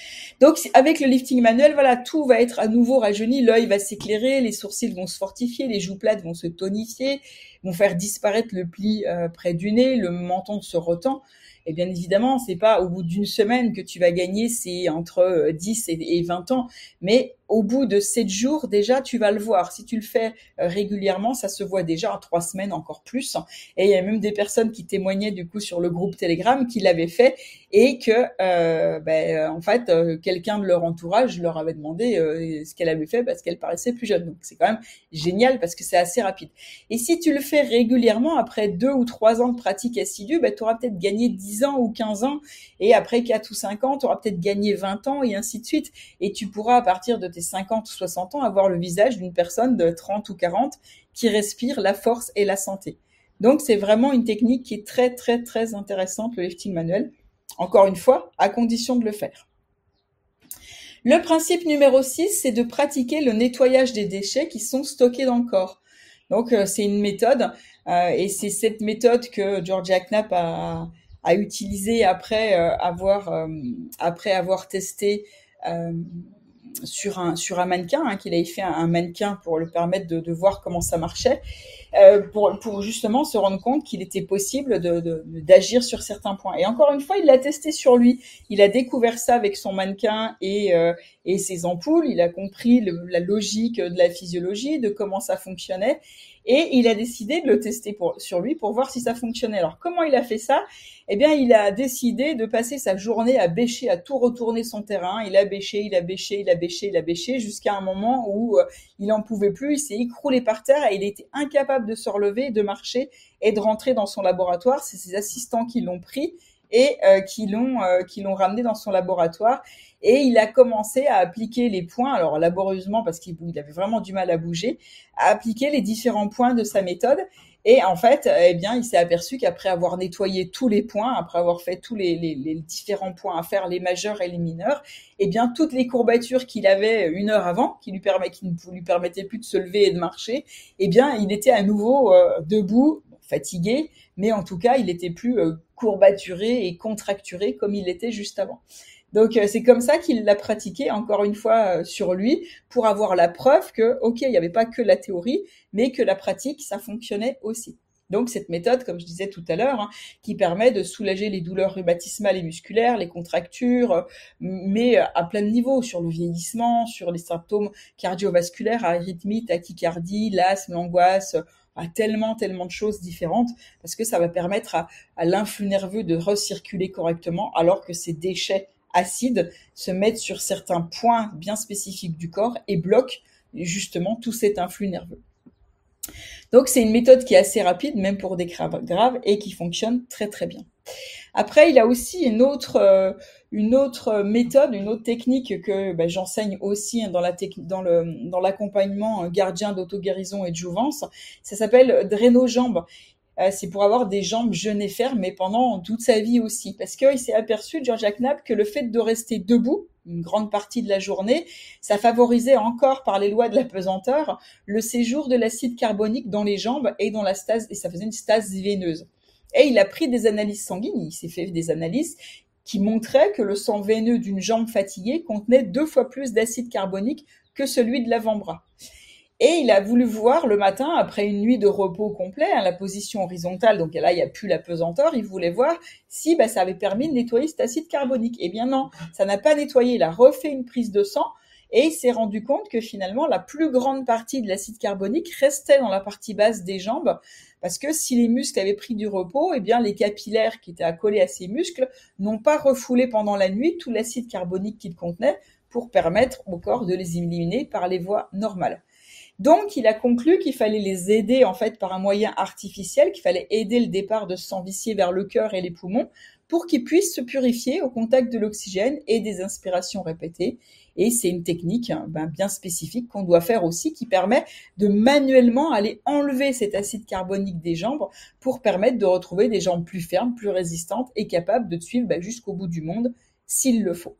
Donc avec le lifting manuel, voilà, tout va être à nouveau rajeuni, l'œil va s'éclairer, les sourcils vont se fortifier, les joues plates vont se tonifier, vont faire disparaître le pli euh, près du nez, le menton se retend. Et bien évidemment, c'est pas au bout d'une semaine que tu vas gagner, c'est entre 10 euh, et 20 ans, mais au bout de sept jours, déjà, tu vas le voir. Si tu le fais euh, régulièrement, ça se voit déjà en trois semaines encore plus. Et il y a même des personnes qui témoignaient du coup sur le groupe Telegram qui l'avaient fait et que, euh, ben, en fait, quelqu'un de leur entourage leur avait demandé ce qu'elle avait fait parce qu'elle paraissait plus jeune. Donc c'est quand même génial parce que c'est assez rapide. Et si tu le fais régulièrement, après deux ou trois ans de pratique assidue, ben, tu auras peut-être gagné 10 ans ou 15 ans. Et après quatre ou cinq ans, tu auras peut-être gagné 20 ans et ainsi de suite. Et tu pourras à partir de tes 50 ou 60 ans avoir le visage d'une personne de 30 ou 40 qui respire la force et la santé. Donc c'est vraiment une technique qui est très très très intéressante, le lifting manuel. Encore une fois, à condition de le faire. Le principe numéro 6, c'est de pratiquer le nettoyage des déchets qui sont stockés dans le corps. Donc euh, c'est une méthode euh, et c'est cette méthode que Georgia Knapp a, a utilisée après euh, avoir après avoir testé sur un sur un mannequin, hein, qu'il avait fait un, mannequin pour le permettre de, de voir comment ça marchait, euh, pour pour justement se rendre compte qu'il était possible de d'agir sur certains points. Et encore une fois, il l'a testé sur lui. Il a découvert ça avec son mannequin et euh, et ses ampoules. Il a compris la logique de la physiologie, de comment ça fonctionnait, et il a décidé de le tester pour, sur lui pour voir si ça fonctionnait. Alors comment il a fait ça? Eh bien, il a décidé de passer sa journée à bêcher, à tout retourner son terrain. Il a bêché, il a bêché, il a bêché, il a bêché, jusqu'à un moment où euh, il en pouvait plus. Il s'est écroulé par terre et il était incapable de se relever, de marcher et de rentrer dans son laboratoire. C'est ses assistants qui l'ont pris et euh, qui l'ont euh, qui l'ont ramené dans son laboratoire et il a commencé à appliquer les points, alors laborieusement parce qu'il avait vraiment du mal à bouger, à appliquer les différents points de sa méthode. Et en fait, eh bien, il s'est aperçu qu'après avoir nettoyé tous les points, après avoir fait tous les, différents points à faire, les majeurs et les mineurs, eh bien, toutes les courbatures qu'il avait une heure avant, qui lui permet, ne lui permettaient plus de se lever et de marcher, eh bien, il était à nouveau euh, debout, fatigué, mais en tout cas, il était plus euh, courbaturé et contracturé comme il était juste avant. Donc euh, c'est comme ça qu'il l'a pratiqué encore une fois euh, sur lui pour avoir la preuve que ok il n'y avait pas que la théorie mais que la pratique ça fonctionnait aussi. Donc cette méthode, comme je disais tout à l'heure, hein, qui permet de soulager les douleurs rhumatismales et musculaires, les contractures, mais à plein de niveaux, sur le vieillissement, sur les symptômes cardiovasculaires, arythmie, tachycardie, l'asthme, l'angoisse, à tellement, tellement de choses différentes, parce que ça va permettre à, à l'influx nerveux de recirculer correctement, alors que ces déchets acides se mettent sur certains points bien spécifiques du corps et bloquent justement tout cet influx nerveux. Donc c'est une méthode qui est assez rapide, même pour des graves, graves et qui fonctionne très très bien. Après, il a aussi une autre, euh, méthode, une autre technique que ben, j'enseigne aussi dans la dans l'accompagnement gardien d'auto-guérison et de jouvence. Ça s'appelle Dréno-jambes. Euh, c'est pour avoir des jambes jeunes et fermes, mais pendant toute sa vie aussi. Parce qu'il s'est aperçu, George Knapp, que le fait de rester debout une grande partie de la journée, ça favorisait encore par les lois de la pesanteur le séjour de l'acide carbonique dans les jambes et dans la stase, et ça faisait une stase veineuse. Et il a pris des analyses sanguines, il s'est fait des analyses qui montraient que le sang veineux d'une jambe fatiguée contenait deux fois plus d'acide carbonique que celui de l'avant-bras. Et il a voulu voir le matin, après une nuit de repos complet, hein, la position horizontale, donc là, il n'y a plus la pesanteur, il voulait voir si bah, ça avait permis de nettoyer cet acide carbonique. Eh bien non, ça n'a pas nettoyé, il a refait une prise de sang, et il s'est rendu compte que finalement, la plus grande partie de l'acide carbonique restait dans la partie basse des jambes, parce que si les muscles avaient pris du repos, eh bien les capillaires qui étaient accolés à ces muscles n'ont pas refoulé pendant la nuit tout l'acide carbonique qu'ils contenaient pour permettre au corps de les éliminer par les voies normales. Donc, il a conclu qu'il fallait les aider en fait par un moyen artificiel, qu'il fallait aider le départ de sang vicié vers le cœur et les poumons pour qu'ils puissent se purifier au contact de l'oxygène et des inspirations répétées. Et c'est une technique hein, ben, bien spécifique qu'on doit faire aussi qui permet de manuellement aller enlever cet acide carbonique des jambes pour permettre de retrouver des jambes plus fermes, plus résistantes et capables de suivre ben, jusqu'au bout du monde s'il le faut.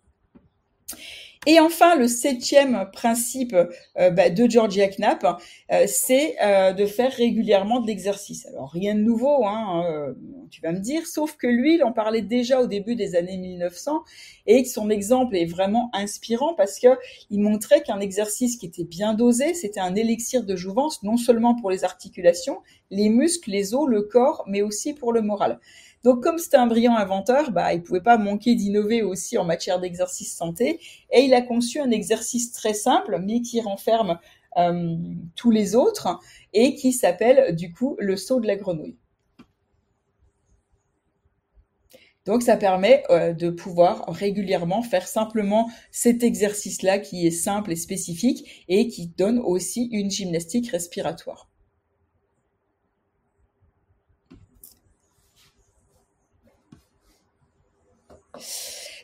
Et enfin, le septième principe euh, bah, de Georgia Knapp, euh, c'est euh, de faire régulièrement de l'exercice. Alors rien de nouveau, hein, tu vas me dire, sauf que lui, il en parlait déjà au début des années 1900 et que son exemple est vraiment inspirant parce que il montrait qu'un exercice qui était bien dosé, c'était un élixir de jouvence non seulement pour les articulations, les muscles, les os, le corps, mais aussi pour le moral. Donc comme c'était un brillant inventeur, bah, il pouvait pas manquer d'innover aussi en matière d'exercice santé et il a conçu un exercice très simple mais qui renferme euh, tous les autres et qui s'appelle du coup le saut de la grenouille. Donc ça permet euh, de pouvoir régulièrement faire simplement cet exercice-là qui est simple et spécifique et qui donne aussi une gymnastique respiratoire.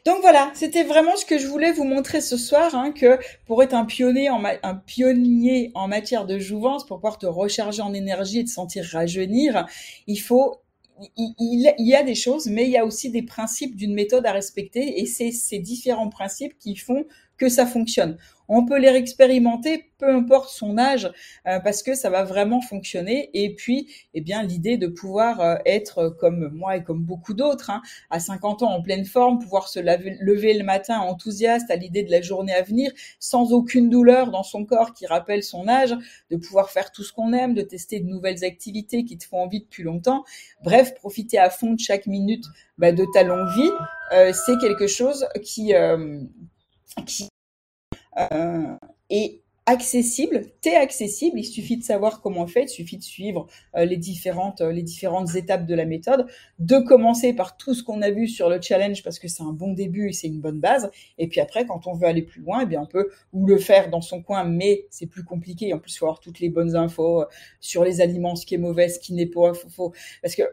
Donc voilà, c'était vraiment ce que je voulais vous montrer ce soir, hein, que pour être un pionnier, en matière de jouvence, pour pouvoir te recharger en énergie et te sentir rajeunir, il faut il, y a des choses, mais il y a aussi des principes d'une méthode à respecter, et c'est ces différents principes qui font que ça fonctionne. On peut les expérimenter, peu importe son âge, euh, parce que ça va vraiment fonctionner. Et puis, eh bien, l'idée de pouvoir euh, être comme moi et comme beaucoup d'autres, hein, à 50 ans en pleine forme, pouvoir se lever le matin enthousiaste à l'idée de la journée à venir, sans aucune douleur dans son corps qui rappelle son âge, de pouvoir faire tout ce qu'on aime, de tester de nouvelles activités qui te font envie depuis longtemps. Bref, profiter à fond de chaque minute bah, de ta longue vie, euh, c'est quelque chose qui, qui euh, et accessible, t'es accessible, il suffit de savoir comment on fait, il suffit de suivre euh, les différentes euh, les différentes étapes de la méthode, de commencer par tout ce qu'on a vu sur le challenge parce que c'est un bon début et c'est une bonne base. Et puis après quand on veut aller plus loin, eh bien on peut ou le faire dans son coin mais c'est plus compliqué. En plus il faut avoir toutes les bonnes infos sur les aliments, ce qui est mauvais, ce qui n'est pas faux parce que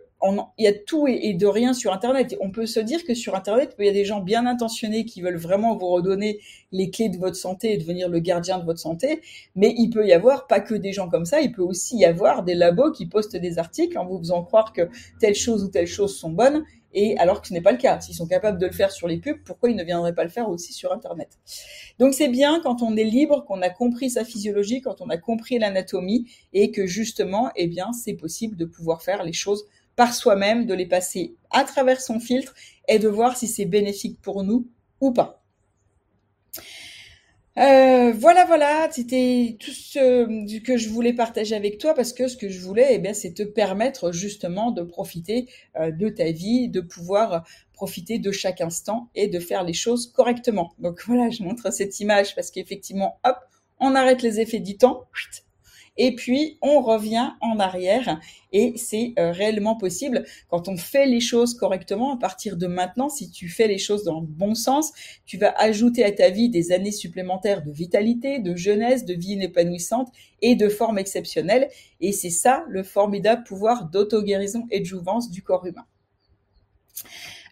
il y a tout et, de rien sur Internet. On peut se dire que sur Internet, il y a des gens bien intentionnés qui veulent vraiment vous redonner les clés de votre santé et devenir le gardien de votre santé. Mais il peut y avoir pas que des gens comme ça, il peut aussi y avoir des labos qui postent des articles en vous faisant croire que telle chose ou telle chose sont bonnes et alors que ce n'est pas le cas. S'ils sont capables de le faire sur les pubs, pourquoi ils ne viendraient pas le faire aussi sur Internet? Donc c'est bien quand on est libre, qu'on a compris sa physiologie, quand on a compris l'anatomie et que justement, eh bien, c'est possible de pouvoir faire les choses par soi-même, de les passer à travers son filtre et de voir si c'est bénéfique pour nous ou pas. Euh, voilà, voilà, c'était tout ce que je voulais partager avec toi parce que ce que je voulais, eh bien, c'est te permettre justement de profiter euh, de ta vie, de pouvoir profiter de chaque instant et de faire les choses correctement. Donc voilà, je montre cette image parce qu'effectivement, hop, on arrête les effets du temps, et puis on revient en arrière et c'est euh, réellement possible. Quand on fait les choses correctement à partir de maintenant si tu fais les choses dans le bon sens tu vas ajouter à ta vie des années supplémentaires de vitalité de jeunesse de vie épanouissante et de forme exceptionnelle. Et c'est ça le formidable pouvoir d'auto-guérison et de jouvence du corps humain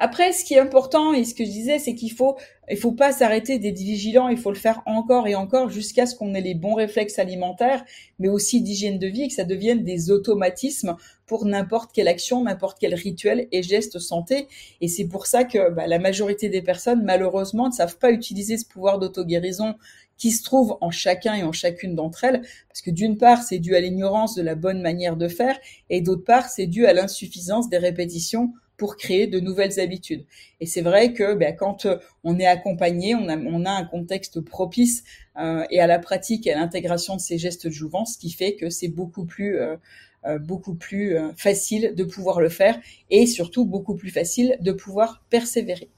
après, ce qui est important et ce que je disais, c'est qu'il faut, il faut pas s'arrêter d'être vigilant. Il faut le faire encore et encore jusqu'à ce qu'on ait les bons réflexes alimentaires, mais aussi d'hygiène de vie, et que ça devienne des automatismes pour n'importe quelle action, n'importe quel rituel et geste santé. Et c'est pour ça que bah, la majorité des personnes, malheureusement, ne savent pas utiliser ce pouvoir d'auto-guérison qui se trouve en chacun et en chacune d'entre elles, parce que d'une part, c'est dû à l'ignorance de la bonne manière de faire, et d'autre part, c'est dû à l'insuffisance des répétitions pour créer de nouvelles habitudes. Et c'est vrai que ben, quand euh, on est accompagné, on a, un contexte propice euh, et à la pratique et à l'intégration de ces gestes de jouvence, ce qui fait que c'est beaucoup plus euh, beaucoup plus facile de pouvoir le faire et surtout beaucoup plus facile de pouvoir persévérer.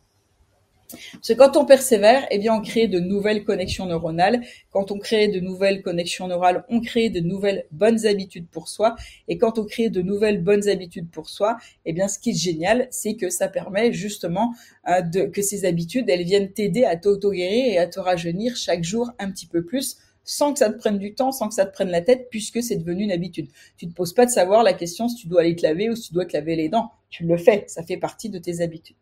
Parce que quand on persévère, eh bien, on crée de nouvelles connexions neuronales. Quand on crée de nouvelles connexions neurales, on crée de nouvelles bonnes habitudes pour soi. Et quand on crée de nouvelles bonnes habitudes pour soi, eh bien, ce qui est génial, c'est que ça permet justement euh, de, que ces habitudes, elles viennent t'aider à t'auto-guérir et à te rajeunir chaque jour un petit peu plus sans que ça te prenne du temps, sans que ça te prenne la tête, puisque c'est devenu une habitude. Tu te poses pas de savoir la question si tu dois aller te laver ou si tu dois te laver les dents. Tu le fais, ça fait partie de tes habitudes.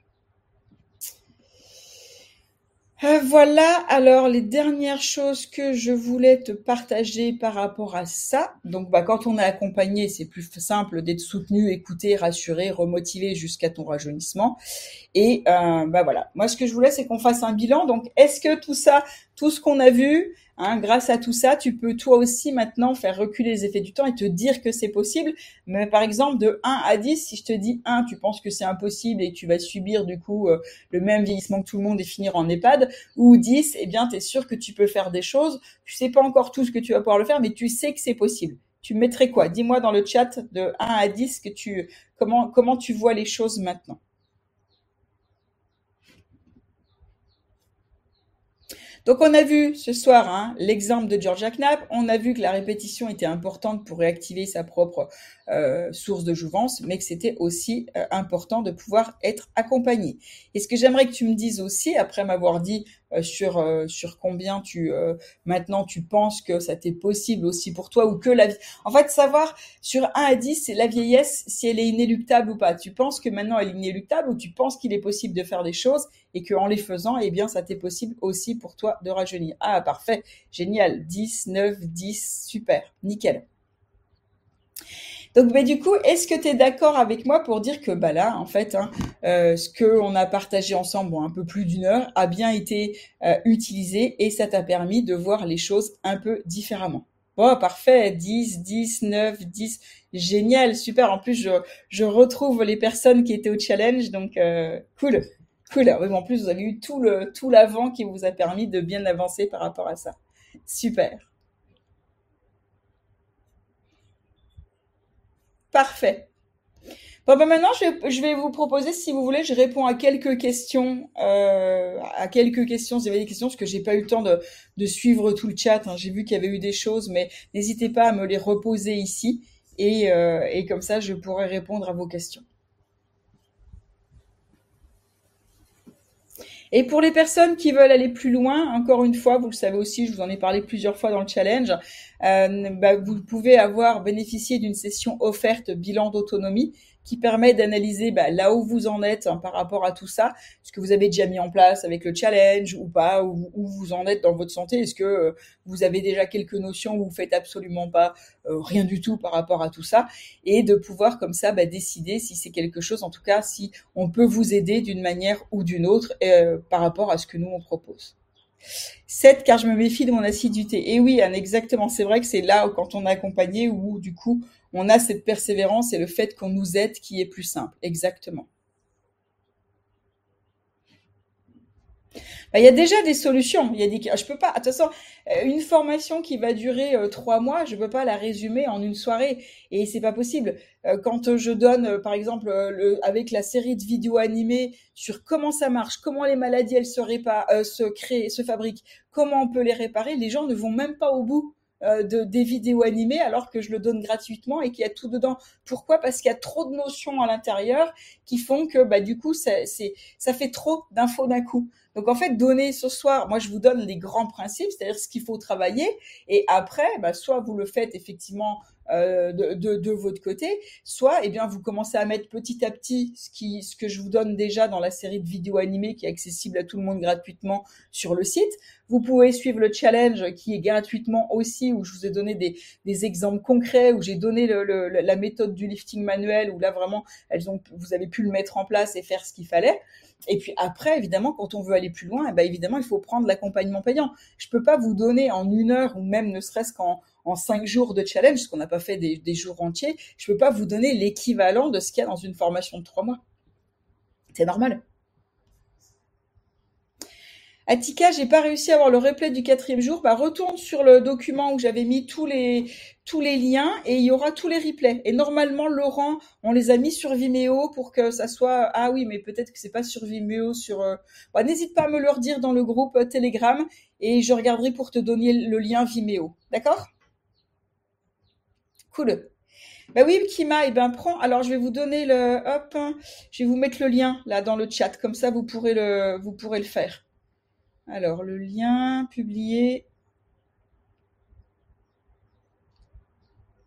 Euh, voilà, alors les dernières choses que je voulais te partager par rapport à ça. Donc bah, quand on est accompagné, c'est plus simple d'être soutenu, écouté, rassuré, remotivé jusqu'à ton rajeunissement. Et euh, bah voilà, moi ce que je voulais c'est qu'on fasse un bilan. Donc est-ce que tout ça, tout ce qu'on a vu, Hein, grâce à tout ça, tu peux toi aussi maintenant faire reculer les effets du temps et te dire que c'est possible. Mais par exemple, de 1 à 10, si je te dis 1, tu penses que c'est impossible et tu vas subir du coup euh, le même vieillissement que tout le monde et finir en EHPAD, ou 10, eh bien, tu es sûr que tu peux faire des choses. Tu sais pas encore tout ce que tu vas pouvoir le faire, mais tu sais que c'est possible. Tu mettrais quoi? Dis-moi dans le chat de 1 à 10 que tu, comment, comment tu vois les choses maintenant. Donc on a vu ce soir hein, l'exemple de Georgia Knapp, on a vu que la répétition était importante pour réactiver sa propre euh, source de jouvence, mais que c'était aussi euh, important de pouvoir être accompagné. Et ce que j'aimerais que tu me dises aussi, après m'avoir dit sur sur combien tu maintenant tu penses que ça t'est possible aussi pour toi ou que la vie. En fait, savoir sur 1 à 10, c'est la vieillesse si elle est inéluctable ou pas. Tu penses que maintenant elle est inéluctable ou tu penses qu'il est possible de faire des choses et que en les faisant, eh bien ça t'est possible aussi pour toi de rajeunir. Ah parfait, génial, 10, 9, 10, super, nickel. Donc, bah, du coup, est-ce que tu es d'accord avec moi pour dire que bah là, en fait, hein, euh, ce que on a partagé ensemble, bon, un peu plus d'une heure, a bien été euh, utilisé et ça t'a permis de voir les choses un peu différemment? Bon, parfait, 10, 10, 9, 10, génial, super. En plus, je, je retrouve les personnes qui étaient au challenge, donc euh, cool, cool. en plus, vous avez eu tout le tout l'avant qui vous a permis de bien avancer par rapport à ça. Super. Parfait. Bon, ben maintenant, je vais, vous proposer, si vous voulez, je réponds à quelques questions, euh, à quelques questions. Vous avez des questions parce que j'ai pas eu le temps de, suivre tout le chat. Hein. J'ai vu qu'il y avait eu des choses, mais n'hésitez pas à me les reposer ici et, euh, et comme ça, je pourrai répondre à vos questions. Et pour les personnes qui veulent aller plus loin, encore une fois, vous le savez aussi, je vous en ai parlé plusieurs fois dans le challenge, euh, bah, vous pouvez avoir bénéficié d'une session offerte bilan d'autonomie qui permet d'analyser bah, là où vous en êtes hein, par rapport à tout ça, ce que vous avez déjà mis en place avec le challenge ou pas, où, vous en êtes dans votre santé, est-ce que euh, vous avez déjà quelques notions où vous faites absolument pas euh, rien du tout par rapport à tout ça, et de pouvoir comme ça bah, décider si c'est quelque chose, en tout cas si on peut vous aider d'une manière ou d'une autre euh, par rapport à ce que nous on propose. 7, car je me méfie de mon assiduité. Et oui, Anne, exactement. C'est vrai que c'est là quand on est accompagné où du coup on a cette persévérance et le fait qu'on nous aide qui est plus simple. Exactement. Bah, il y a déjà des solutions. Il y a des, je peux pas. De toute façon, euh, une formation qui va durer euh, trois mois, je peux pas la résumer en une soirée et c'est pas possible. Euh, quand je donne, par exemple, avec la série de vidéos animées sur comment ça marche, comment les maladies se créent, se fabriquent, comment on peut les réparer, les gens ne vont même pas au bout euh, de, des vidéos animées alors que je le donne gratuitement et qu'il y a tout dedans. Pourquoi? Parce qu'il y a trop de notions à l'intérieur qui font que bah, du coup, ça, c'est, ça fait trop d'infos d'un coup. Donc en fait, donner ce soir, moi je vous donne les grands principes, c'est-à-dire ce qu'il faut travailler, et après, bah, soit vous le faites effectivement euh, de, de, votre côté, soit eh bien vous commencez à mettre petit à petit ce qui ce que je vous donne déjà dans la série de vidéos animées qui est accessible à tout le monde gratuitement sur le site. Vous pouvez suivre le challenge qui est gratuitement aussi où je vous ai donné des, des exemples concrets où j'ai donné le, le, la méthode du lifting manuel où là vraiment elles ont vous avez pu le mettre en place et faire ce qu'il fallait. Et puis après, évidemment, quand on veut aller plus loin, eh ben évidemment, il faut prendre l'accompagnement payant. Je peux pas vous donner en une heure ou même ne serait-ce qu'en en cinq jours de challenge, parce qu'on n'a pas fait des, jours entiers, je peux pas vous donner l'équivalent de ce qu'il y a dans une formation de trois mois. C'est normal. Attika, j'ai pas réussi à avoir le replay du quatrième jour. Bah, retourne sur le document où j'avais mis tous les tous les liens et il y aura tous les replays. Et normalement, Laurent, on les a mis sur Vimeo pour que ça soit. Ah oui, mais peut-être que c'est pas sur Vimeo. Sur. Euh, bah, n'hésite pas à me le redire dans le groupe euh, Telegram et je regarderai pour te donner le lien Vimeo. D'accord? Cool. Bah oui, Kima, eh ben prends. Alors je vais vous donner le. Hop, je vais vous mettre le lien là dans le chat. Comme ça, vous pourrez le vous pourrez le faire. Alors, le lien publié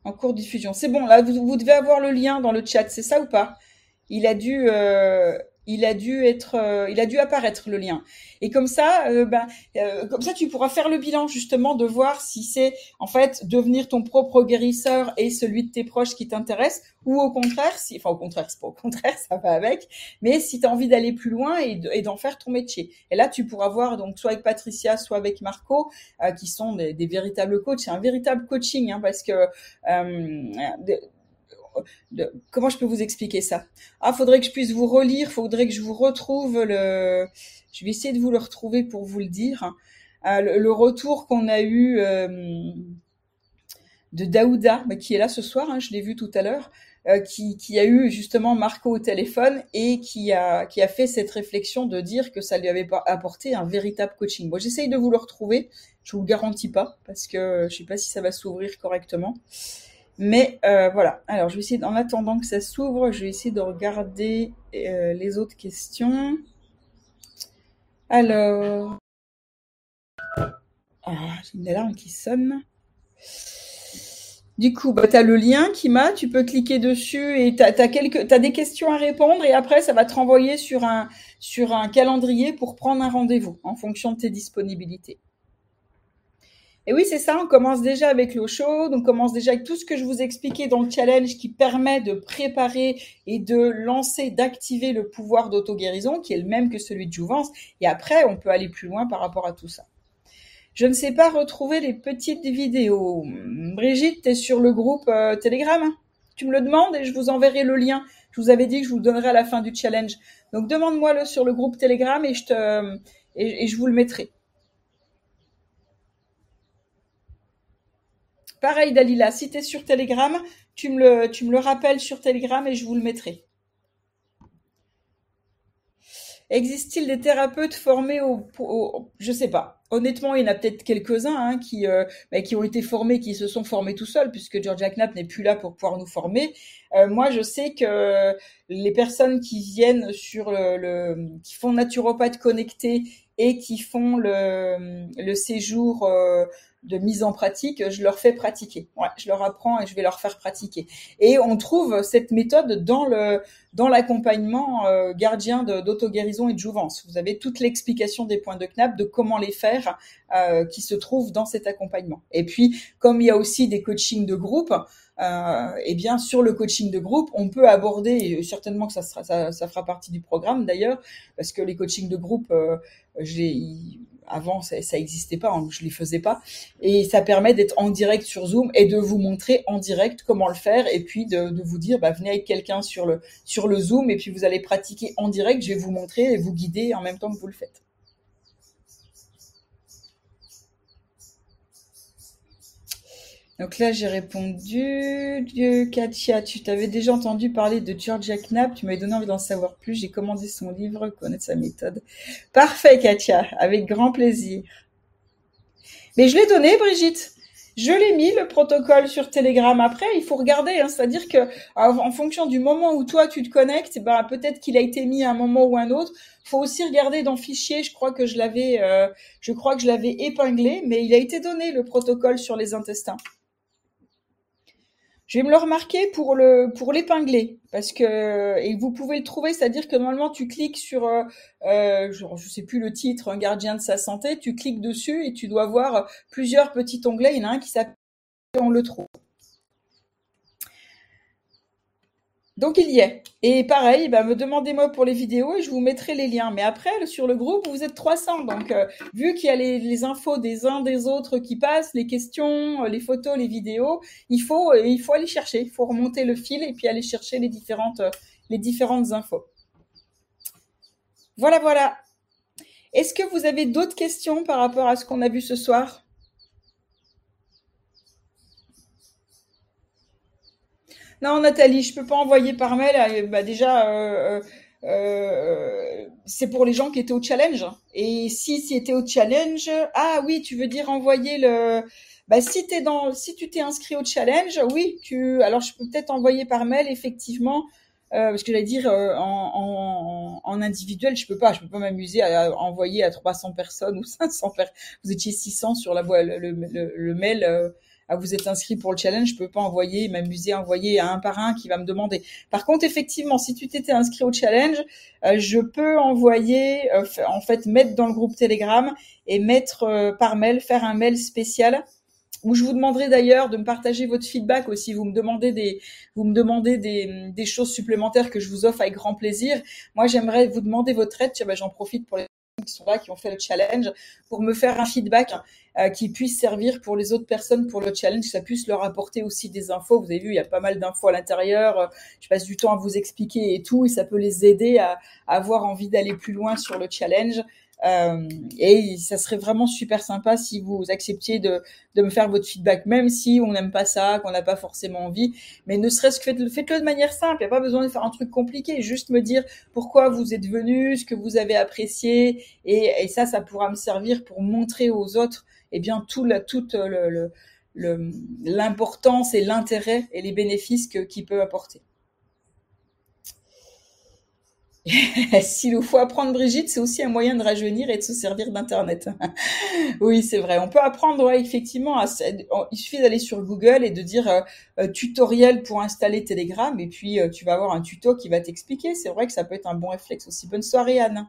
en cours de diffusion. C'est bon, là, vous, devez avoir le lien dans le chat, c'est ça ou pas? Il a dû... Euh, il a dû être, euh, il a dû apparaître le lien. Et comme ça, euh, ben, euh, comme ça, tu pourras faire le bilan justement de voir si c'est en fait devenir ton propre guérisseur et celui de tes proches qui t'intéresse, ou au contraire, si, enfin au contraire, c'est pas au contraire, ça va avec, mais si tu as envie d'aller plus loin et, d'en faire ton métier. Et là, tu pourras voir donc soit avec Patricia, soit avec Marco, qui sont des, véritables coachs. C'est un véritable coaching hein, parce que comment je peux vous expliquer ça? Ah, faudrait que je puisse vous relire, faudrait que je vous retrouve le. Je vais essayer de vous le retrouver pour vous le dire. Ah, le, retour qu'on a eu euh, de Daouda, bah, qui est là ce soir, hein, je l'ai vu tout à l'heure, euh, qui, qui, a eu justement Marco au téléphone et qui a, qui a fait cette réflexion de dire que ça lui avait apporté un véritable coaching. Moi, j'essaye de vous le retrouver. Je vous le garantis pas parce que je sais pas si ça va s'ouvrir correctement. Mais euh, voilà. Alors, je vais essayer, en attendant que ça s'ouvre, je vais essayer de regarder euh, les autres questions. Alors, ah, j'ai une alarme qui sonne. Du coup, bah, tu as le lien qui m'a, tu peux cliquer dessus et tu as, quelques, des questions à répondre et après, ça va te renvoyer sur un, sur un calendrier pour prendre un rendez-vous en fonction de tes disponibilités. Et oui, c'est ça, on commence déjà avec l'eau chaude, on commence déjà avec tout ce que je vous expliquais dans le challenge qui permet de préparer et de lancer, d'activer le pouvoir d'auto-guérison qui est le même que celui de Jouvence. Et après, on peut aller plus loin par rapport à tout ça. Je ne sais pas retrouver les petites vidéos. Brigitte, tu es sur le groupe euh, Telegram Tu me le demandes et je vous enverrai le lien. Je vous avais dit que je vous le donnerai à la fin du challenge. Donc demande-moi-le sur le groupe Telegram et je, te, et je vous le mettrai. Pareil, Dalila, si tu es sur Telegram, tu me, le, rappelles sur Telegram et je vous le mettrai. Existe-t-il des thérapeutes formés au, Je je sais pas. Honnêtement, il y en a peut-être quelques-uns hein, qui, euh, qui ont été formés, qui se sont formés tout seuls, puisque Georgia Knapp n'est plus là pour pouvoir nous former. Euh, moi, je sais que les personnes qui viennent sur le, qui font naturopathe connecté et qui font le, le séjour euh, de mise en pratique, je leur fais pratiquer. Ouais, je leur apprends et je vais leur faire pratiquer. Et on trouve cette méthode dans le dans l'accompagnement euh, gardien d'auto-guérison et de jouvence. Vous avez toute l'explication des points de Knapp, de comment les faire, euh, qui se trouve dans cet accompagnement. Et puis, comme il y a aussi des coachings de groupe, euh, eh bien sur le coaching de groupe, on peut aborder, certainement que ça, sera, ça, ça fera partie du programme d'ailleurs, parce que les coachings de groupe, euh, j'ai avant ça, ça existait pas, hein, je les faisais pas, et ça permet d'être en direct sur Zoom et de vous montrer en direct comment le faire, et puis de, de vous dire, bah, venez avec quelqu'un sur le sur le Zoom, et puis vous allez pratiquer en direct, je vais vous montrer et vous guider en même temps que vous le faites. Donc là, j'ai répondu, Dieu, Katia, tu t'avais déjà entendu parler de Georgia Knapp, tu m'avais donné envie d'en savoir plus, j'ai commandé son livre, connaître sa méthode. Parfait, Katia, avec grand plaisir. Mais je l'ai donné, Brigitte. Je l'ai mis le protocole sur Telegram. Après, il faut regarder, hein, c'est-à-dire que en fonction du moment où toi tu te connectes, bah, peut-être qu'il a été mis à un moment ou un autre. Faut aussi regarder dans fichier. Euh, je crois que je l'avais épinglé, mais il a été donné le protocole sur les intestins. Je vais me le remarquer pour le pour l'épingler parce que et vous pouvez le trouver, c'est-à-dire que normalement tu cliques sur euh, euh je, je sais plus le titre, un gardien de sa santé, tu cliques dessus et tu dois voir plusieurs petits onglets. Il y en a un qui s'appelle on le trouve. Donc il y est. Et pareil, bah, me demandez-moi pour les vidéos et je vous mettrai les liens. Mais après, sur le groupe, vous êtes 300. Donc euh, vu qu'il y a les, infos des uns des autres qui passent, les questions, euh, les photos, les vidéos, il faut, euh, il faut aller chercher. Il faut remonter le fil et puis aller chercher les différentes, les différentes infos. Voilà, voilà. Est-ce que vous avez d'autres questions par rapport à ce qu'on a vu ce soir? Non, Nathalie, je peux pas envoyer par mail. Euh, bah déjà, euh, euh, c'est pour les gens qui étaient au challenge. Et si c'était au challenge, ah oui, tu veux dire envoyer le. Bah si t'es dans, si tu t'es inscrit au challenge, oui, tu. Alors je peux peut-être envoyer par mail effectivement. parce que j'allais dire en, en, individuel, je peux pas, je peux pas m'amuser à, envoyer à 300 personnes ou 500 personnes. Vous étiez 600 sur la le, le, le mail ah, vous êtes inscrit pour le challenge, je peux pas envoyer, m'amuser à envoyer à un par un qui va me demander. Par contre, effectivement, si tu t'étais inscrit au challenge, euh, je peux envoyer, euh, en fait, mettre dans le groupe Telegram et mettre euh, par mail, faire un mail spécial où je vous demanderai d'ailleurs de me partager votre feedback aussi. Vous me demandez des, vous me demandez des, des choses supplémentaires que je vous offre avec grand plaisir. Moi, j'aimerais vous demander votre aide. Ben, j'en profite pour les qui sont là, qui ont fait le challenge, pour me faire un feedback euh, qui puisse servir pour les autres personnes pour le challenge, ça puisse leur apporter aussi des infos. Vous avez vu, il y a pas mal d'infos à l'intérieur. Je passe du temps à vous expliquer et tout, et ça peut les aider à avoir envie d'aller plus loin sur le challenge. Euh, et ça serait vraiment super sympa si vous acceptiez de, de me faire votre feedback, même si on n'aime pas ça, qu'on n'a pas forcément envie. Mais ne serait-ce que faites-le faites de manière simple. Il n'y a pas besoin de faire un truc compliqué. Juste me dire pourquoi vous êtes venu, ce que vous avez apprécié. Et, et ça, ça pourra me servir pour montrer aux autres, eh bien, tout toute le, l'importance et l'intérêt et les bénéfices que, qu'il peut apporter. S'il faut apprendre Brigitte, c'est aussi un moyen de rajeunir et de se servir d'Internet. oui, c'est vrai. On peut apprendre, ouais, effectivement. il suffit d'aller sur Google et de dire euh, euh, tutoriel pour installer Telegram et puis euh, tu vas avoir un tuto qui va t'expliquer. C'est vrai que ça peut être un bon réflexe aussi. Bonne soirée, Anne.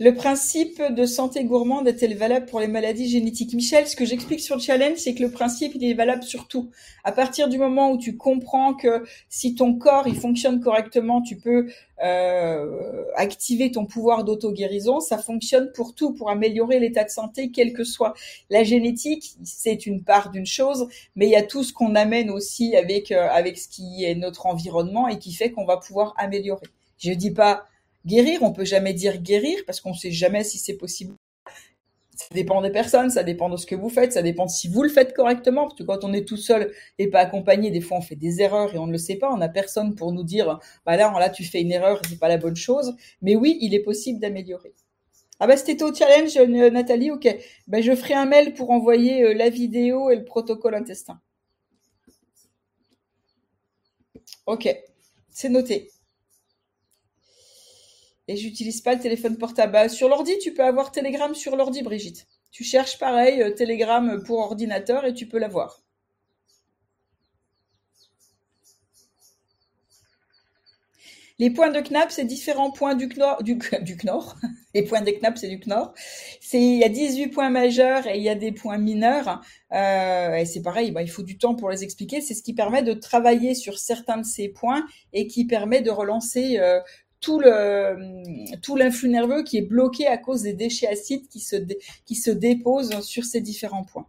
Le principe de santé gourmande est-il valable pour les maladies génétiques? Michel, ce que j'explique sur le challenge, c'est que le principe, il est valable sur tout. À partir du moment où tu comprends que si ton corps, il fonctionne correctement, tu peux euh, activer ton pouvoir d'auto-guérison, ça fonctionne pour tout, pour améliorer l'état de santé, quel que soit. La génétique, c'est une part d'une chose, mais il y a tout ce qu'on amène aussi avec, euh, avec ce qui est notre environnement et qui fait qu'on va pouvoir améliorer. Je dis pas guérir. On peut jamais dire guérir parce qu'on sait jamais si c'est possible. Ça dépend des personnes, ça dépend de ce que vous faites, ça dépend de si vous le faites correctement. Parce que quand on est tout seul et pas accompagné, des fois on fait des erreurs et on ne le sait pas. On n'a personne pour nous dire, bah là, là tu fais une erreur, c'est pas la bonne chose. Mais oui, il est possible d'améliorer. Ah bah c'était au challenge, euh, Nathalie. Ok. Bah je ferai un mail pour envoyer euh, la vidéo et le protocole intestin. Ok, c'est noté et j'utilise pas le téléphone portable. Sur l'ordi, tu peux avoir Telegram sur l'ordi, Brigitte. Tu cherches pareil, euh, Telegram pour ordinateur et tu peux l'avoir. Les points de Knapp, c'est différents points du Knorr, du. Les points de Knapp, c'est du Knorr. Il y a 18 points majeurs et il y a des points mineurs. Euh, et c'est pareil, bah, il faut du temps pour les expliquer. C'est ce qui permet de travailler sur certains de ces points et qui permet de relancer euh, tout le tout l'influx nerveux qui est bloqué à cause des déchets acides qui se qui se déposent sur ces différents points.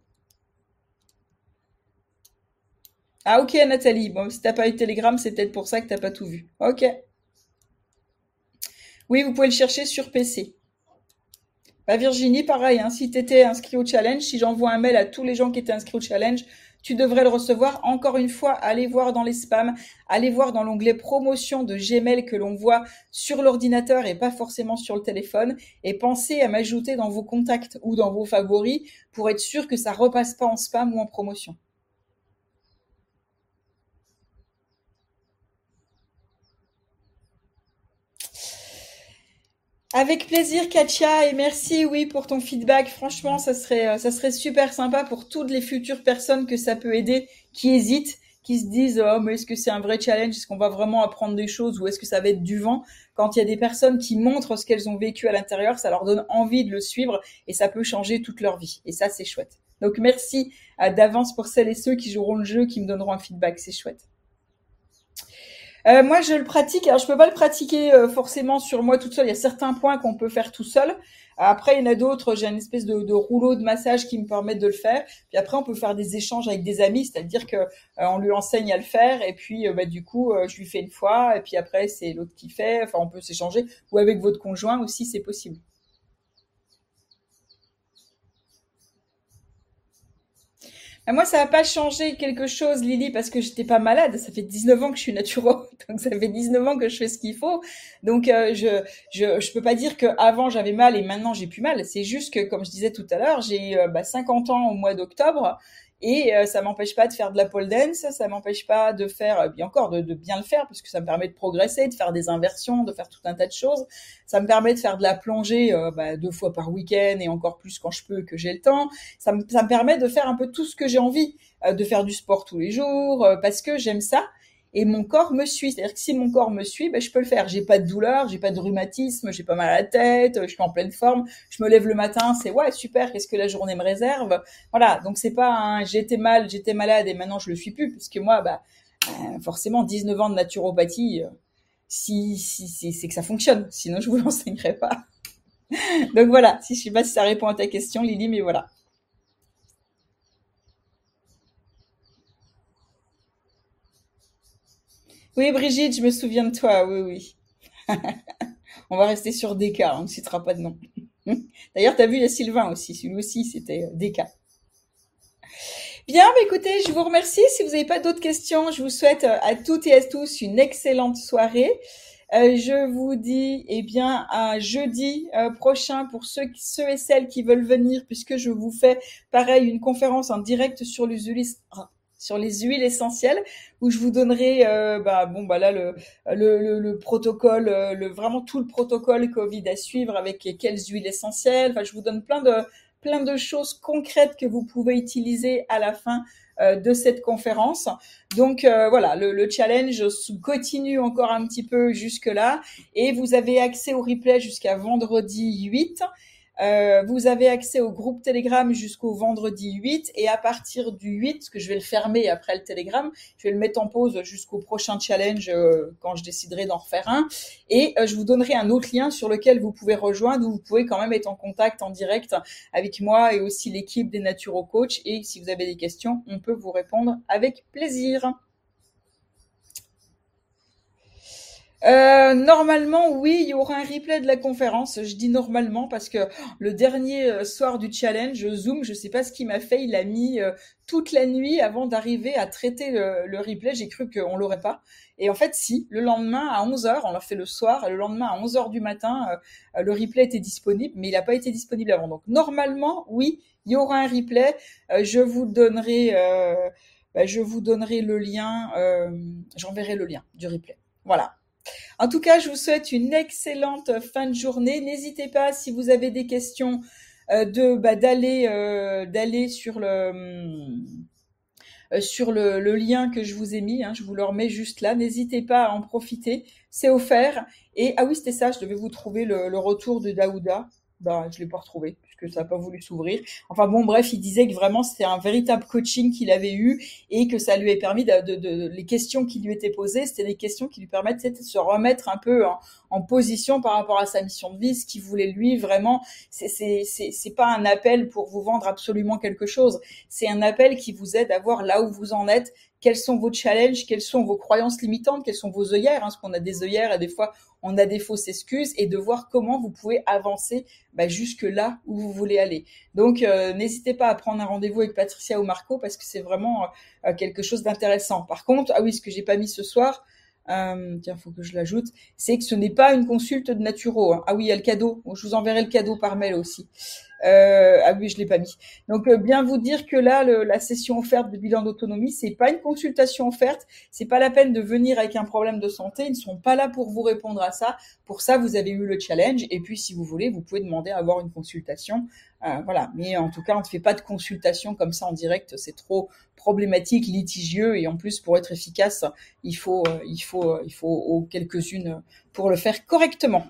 Ah ok Nathalie, bon si t'as pas eu Telegram, c'est peut-être pour ça que t'as pas tout vu. Ok. Oui, vous pouvez le chercher sur PC. Bah Virginie, pareil, hein, si tu étais inscrit au challenge, si j'envoie un mail à tous les gens qui étaient inscrits au challenge, tu devrais le recevoir. Encore une fois, allez voir dans les spams, allez voir dans l'onglet promotion de Gmail que l'on voit sur l'ordinateur et pas forcément sur le téléphone. Et pensez à m'ajouter dans vos contacts ou dans vos favoris pour être sûr que ça repasse pas en spam ou en promotion. Avec plaisir, Katia, et merci, oui, pour ton feedback. Franchement, ça serait, euh, ça serait super sympa pour toutes les futures personnes que ça peut aider, qui hésitent, qui se disent, oh, mais est-ce que c'est un vrai challenge? Est-ce qu'on va vraiment apprendre des choses? Ou est-ce que ça va être du vent? Quand il y a des personnes qui montrent ce qu'elles ont vécu à l'intérieur, ça leur donne envie de le suivre et ça peut changer toute leur vie. Et ça, c'est chouette. Donc, merci euh, d'avance pour celles et ceux qui joueront le jeu, qui me donneront un feedback. C'est chouette. Euh, moi, je le pratique. Alors, je peux pas le pratiquer euh, forcément sur moi toute seule. Il y a certains points qu'on peut faire tout seul. Après, il y en a d'autres. J'ai une espèce de, rouleau de massage qui me permet de le faire. Puis après, on peut faire des échanges avec des amis, c'est-à-dire que euh, on lui enseigne à le faire et puis bah, du coup, je lui fais une fois et puis après, c'est l'autre qui fait. Enfin, on peut s'échanger. Ou avec votre conjoint aussi, c'est possible. Moi, ça n'a pas changé quelque chose, Lily, parce que j'étais pas malade. Ça fait 19 ans que je suis naturo, donc ça fait 19 ans que je fais ce qu'il faut. Donc, euh, je, je je peux pas dire que avant j'avais mal et maintenant j'ai plus mal. C'est juste que, comme je disais tout à l'heure, j'ai euh, bah, 50 ans au mois d'octobre et euh, ça m'empêche pas de faire de la pole dance, ça m'empêche pas de faire, euh, bien encore, de, de, bien le faire, parce que ça me permet de progresser, de faire des inversions, de faire tout un tas de choses. Ça me permet de faire de la plongée euh, bah, deux fois par week-end et encore plus quand je peux, que j'ai le temps. Ça me, ça me permet de faire un peu tout ce que j'ai envie, de faire du sport tous les jours, parce que j'aime ça et mon corps me suit. C'est-à-dire que si mon corps me suit, ben, je peux le faire. J'ai pas de douleur, j'ai pas de rhumatisme, j'ai pas mal à la tête, je suis en pleine forme. Je me lève le matin, c'est ouais super. Qu'est-ce que la journée me réserve? Voilà. Donc c'est pas un j'étais mal, j'étais malade et maintenant je le suis plus, puisque moi, euh, forcément 19 ans de naturopathie, euh, si, si, c'est que ça fonctionne. Sinon je vous l'enseignerai pas. Donc voilà. Si je sais pas si ça répond à ta question, Lily, mais voilà. Oui, Brigitte, je me souviens de toi, oui, oui. On va rester sur DK, on ne citera pas de nom. D'ailleurs, tu as vu, il y a Sylvain aussi, celui aussi, c'était euh, DK. Bien, bah, écoutez, je vous remercie. Si vous n'avez pas d'autres questions, je vous souhaite euh, à toutes et à tous une excellente soirée. Euh, je vous dis, eh bien, à jeudi prochain pour ceux, ceux et celles qui veulent venir, puisque je vous fais, pareil, une conférence en direct sur les sur les huiles essentielles où je vous donnerai euh, bah, bon bah là le le, le, protocole euh, le vraiment tout le protocole Covid à suivre avec quelles huiles essentielles enfin je vous donne plein de plein de choses concrètes que vous pouvez utiliser à la fin euh, de cette conférence. Donc euh, voilà, le, le, challenge continue encore un petit peu jusque là et vous avez accès au replay jusqu'à vendredi 8. Euh, vous avez accès au groupe Telegram jusqu'au vendredi 8 et à partir du 8, parce que je vais le fermer après le Telegram, je vais le mettre en pause jusqu'au prochain challenge euh, quand je déciderai d'en refaire un. Et euh, je vous donnerai un autre lien sur lequel vous pouvez rejoindre, où vous pouvez quand même être en contact en direct avec moi et aussi l'équipe des Naturo Coach. Et si vous avez des questions, on peut vous répondre avec plaisir. Euh, normalement, oui, il y aura un replay de la conférence. Je dis normalement parce que le dernier euh, soir du challenge, Zoom, je sais pas ce qu'il m'a fait. Il a mis euh, toute la nuit avant d'arriver à traiter le, replay. J'ai cru qu'on l'aurait pas. Et en fait, si, le lendemain à 11h, on l'a fait le soir, le lendemain à 11h du matin, le replay était disponible, mais il n'a pas été disponible avant. Donc normalement, oui, il y aura un replay. je vous donnerai, bah, je vous donnerai le lien, j'enverrai le lien du replay. Voilà. En tout cas, je vous souhaite une excellente fin de journée. N'hésitez pas si vous avez des questions euh, de bah, d'aller euh, d'aller sur le euh, le, lien que je vous ai mis. Hein, je vous le remets juste là. N'hésitez pas à en profiter. C'est offert. Et ah oui, c'était ça. Je devais vous trouver le, le retour de Daouda bah, je l'ai pas retrouvé puisque ça n'a pas voulu s'ouvrir. Enfin bon, bref, il disait que vraiment c'était un véritable coaching qu'il avait eu et que ça lui a permis de, de, de les questions qui lui étaient posées, c'était des questions qui lui permettent de se remettre un peu en, en, position par rapport à sa mission de vie, ce qu'il voulait lui vraiment. C'est c'est pas un appel pour vous vendre absolument quelque chose. C'est un appel qui vous aide à voir là où vous en êtes, quels sont vos challenges, quelles sont vos croyances limitantes, quelles sont vos œillères, hein, parce qu'on a des œillères et des fois on a des fausses excuses, et de voir comment vous pouvez avancer bah, jusque là où vous voulez aller. Donc euh, n'hésitez pas à prendre un rendez-vous avec Patricia ou Marco parce que c'est vraiment euh, quelque chose d'intéressant. Par contre, ah oui, ce que j'ai pas mis ce soir, euh, tiens, faut que je l'ajoute, c'est que ce n'est pas une consulte de naturo. Hein. Ah oui, il y a le cadeau. je vous enverrai le cadeau par mail aussi. Euh, ah oui, je l'ai pas mis. Donc euh, bien vous dire que là, la session offerte de bilan d'autonomie, c'est pas une consultation offerte. C'est pas la peine de venir avec un problème de santé. Ils ne sont pas là pour vous répondre à ça. Pour ça, vous avez eu le challenge. Et puis, si vous voulez, vous pouvez demander à avoir une consultation. Euh, voilà. Mais en tout cas, on ne fait pas de consultation comme ça en direct. C'est trop problématique, litigieux. Et en plus, pour être efficace, il faut, il faut, il faut quelques-unes pour le faire correctement.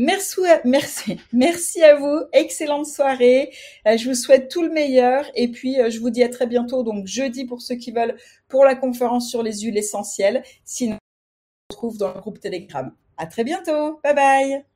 Merci, merci, merci à vous. Excellente soirée. Euh, je vous souhaite tout le meilleur. Et puis, euh, je vous dis à très bientôt. Donc, jeudi pour ceux qui veulent pour la conférence sur les huiles essentielles. Sinon, on se retrouve dans le groupe Telegram. À très bientôt. Bye bye.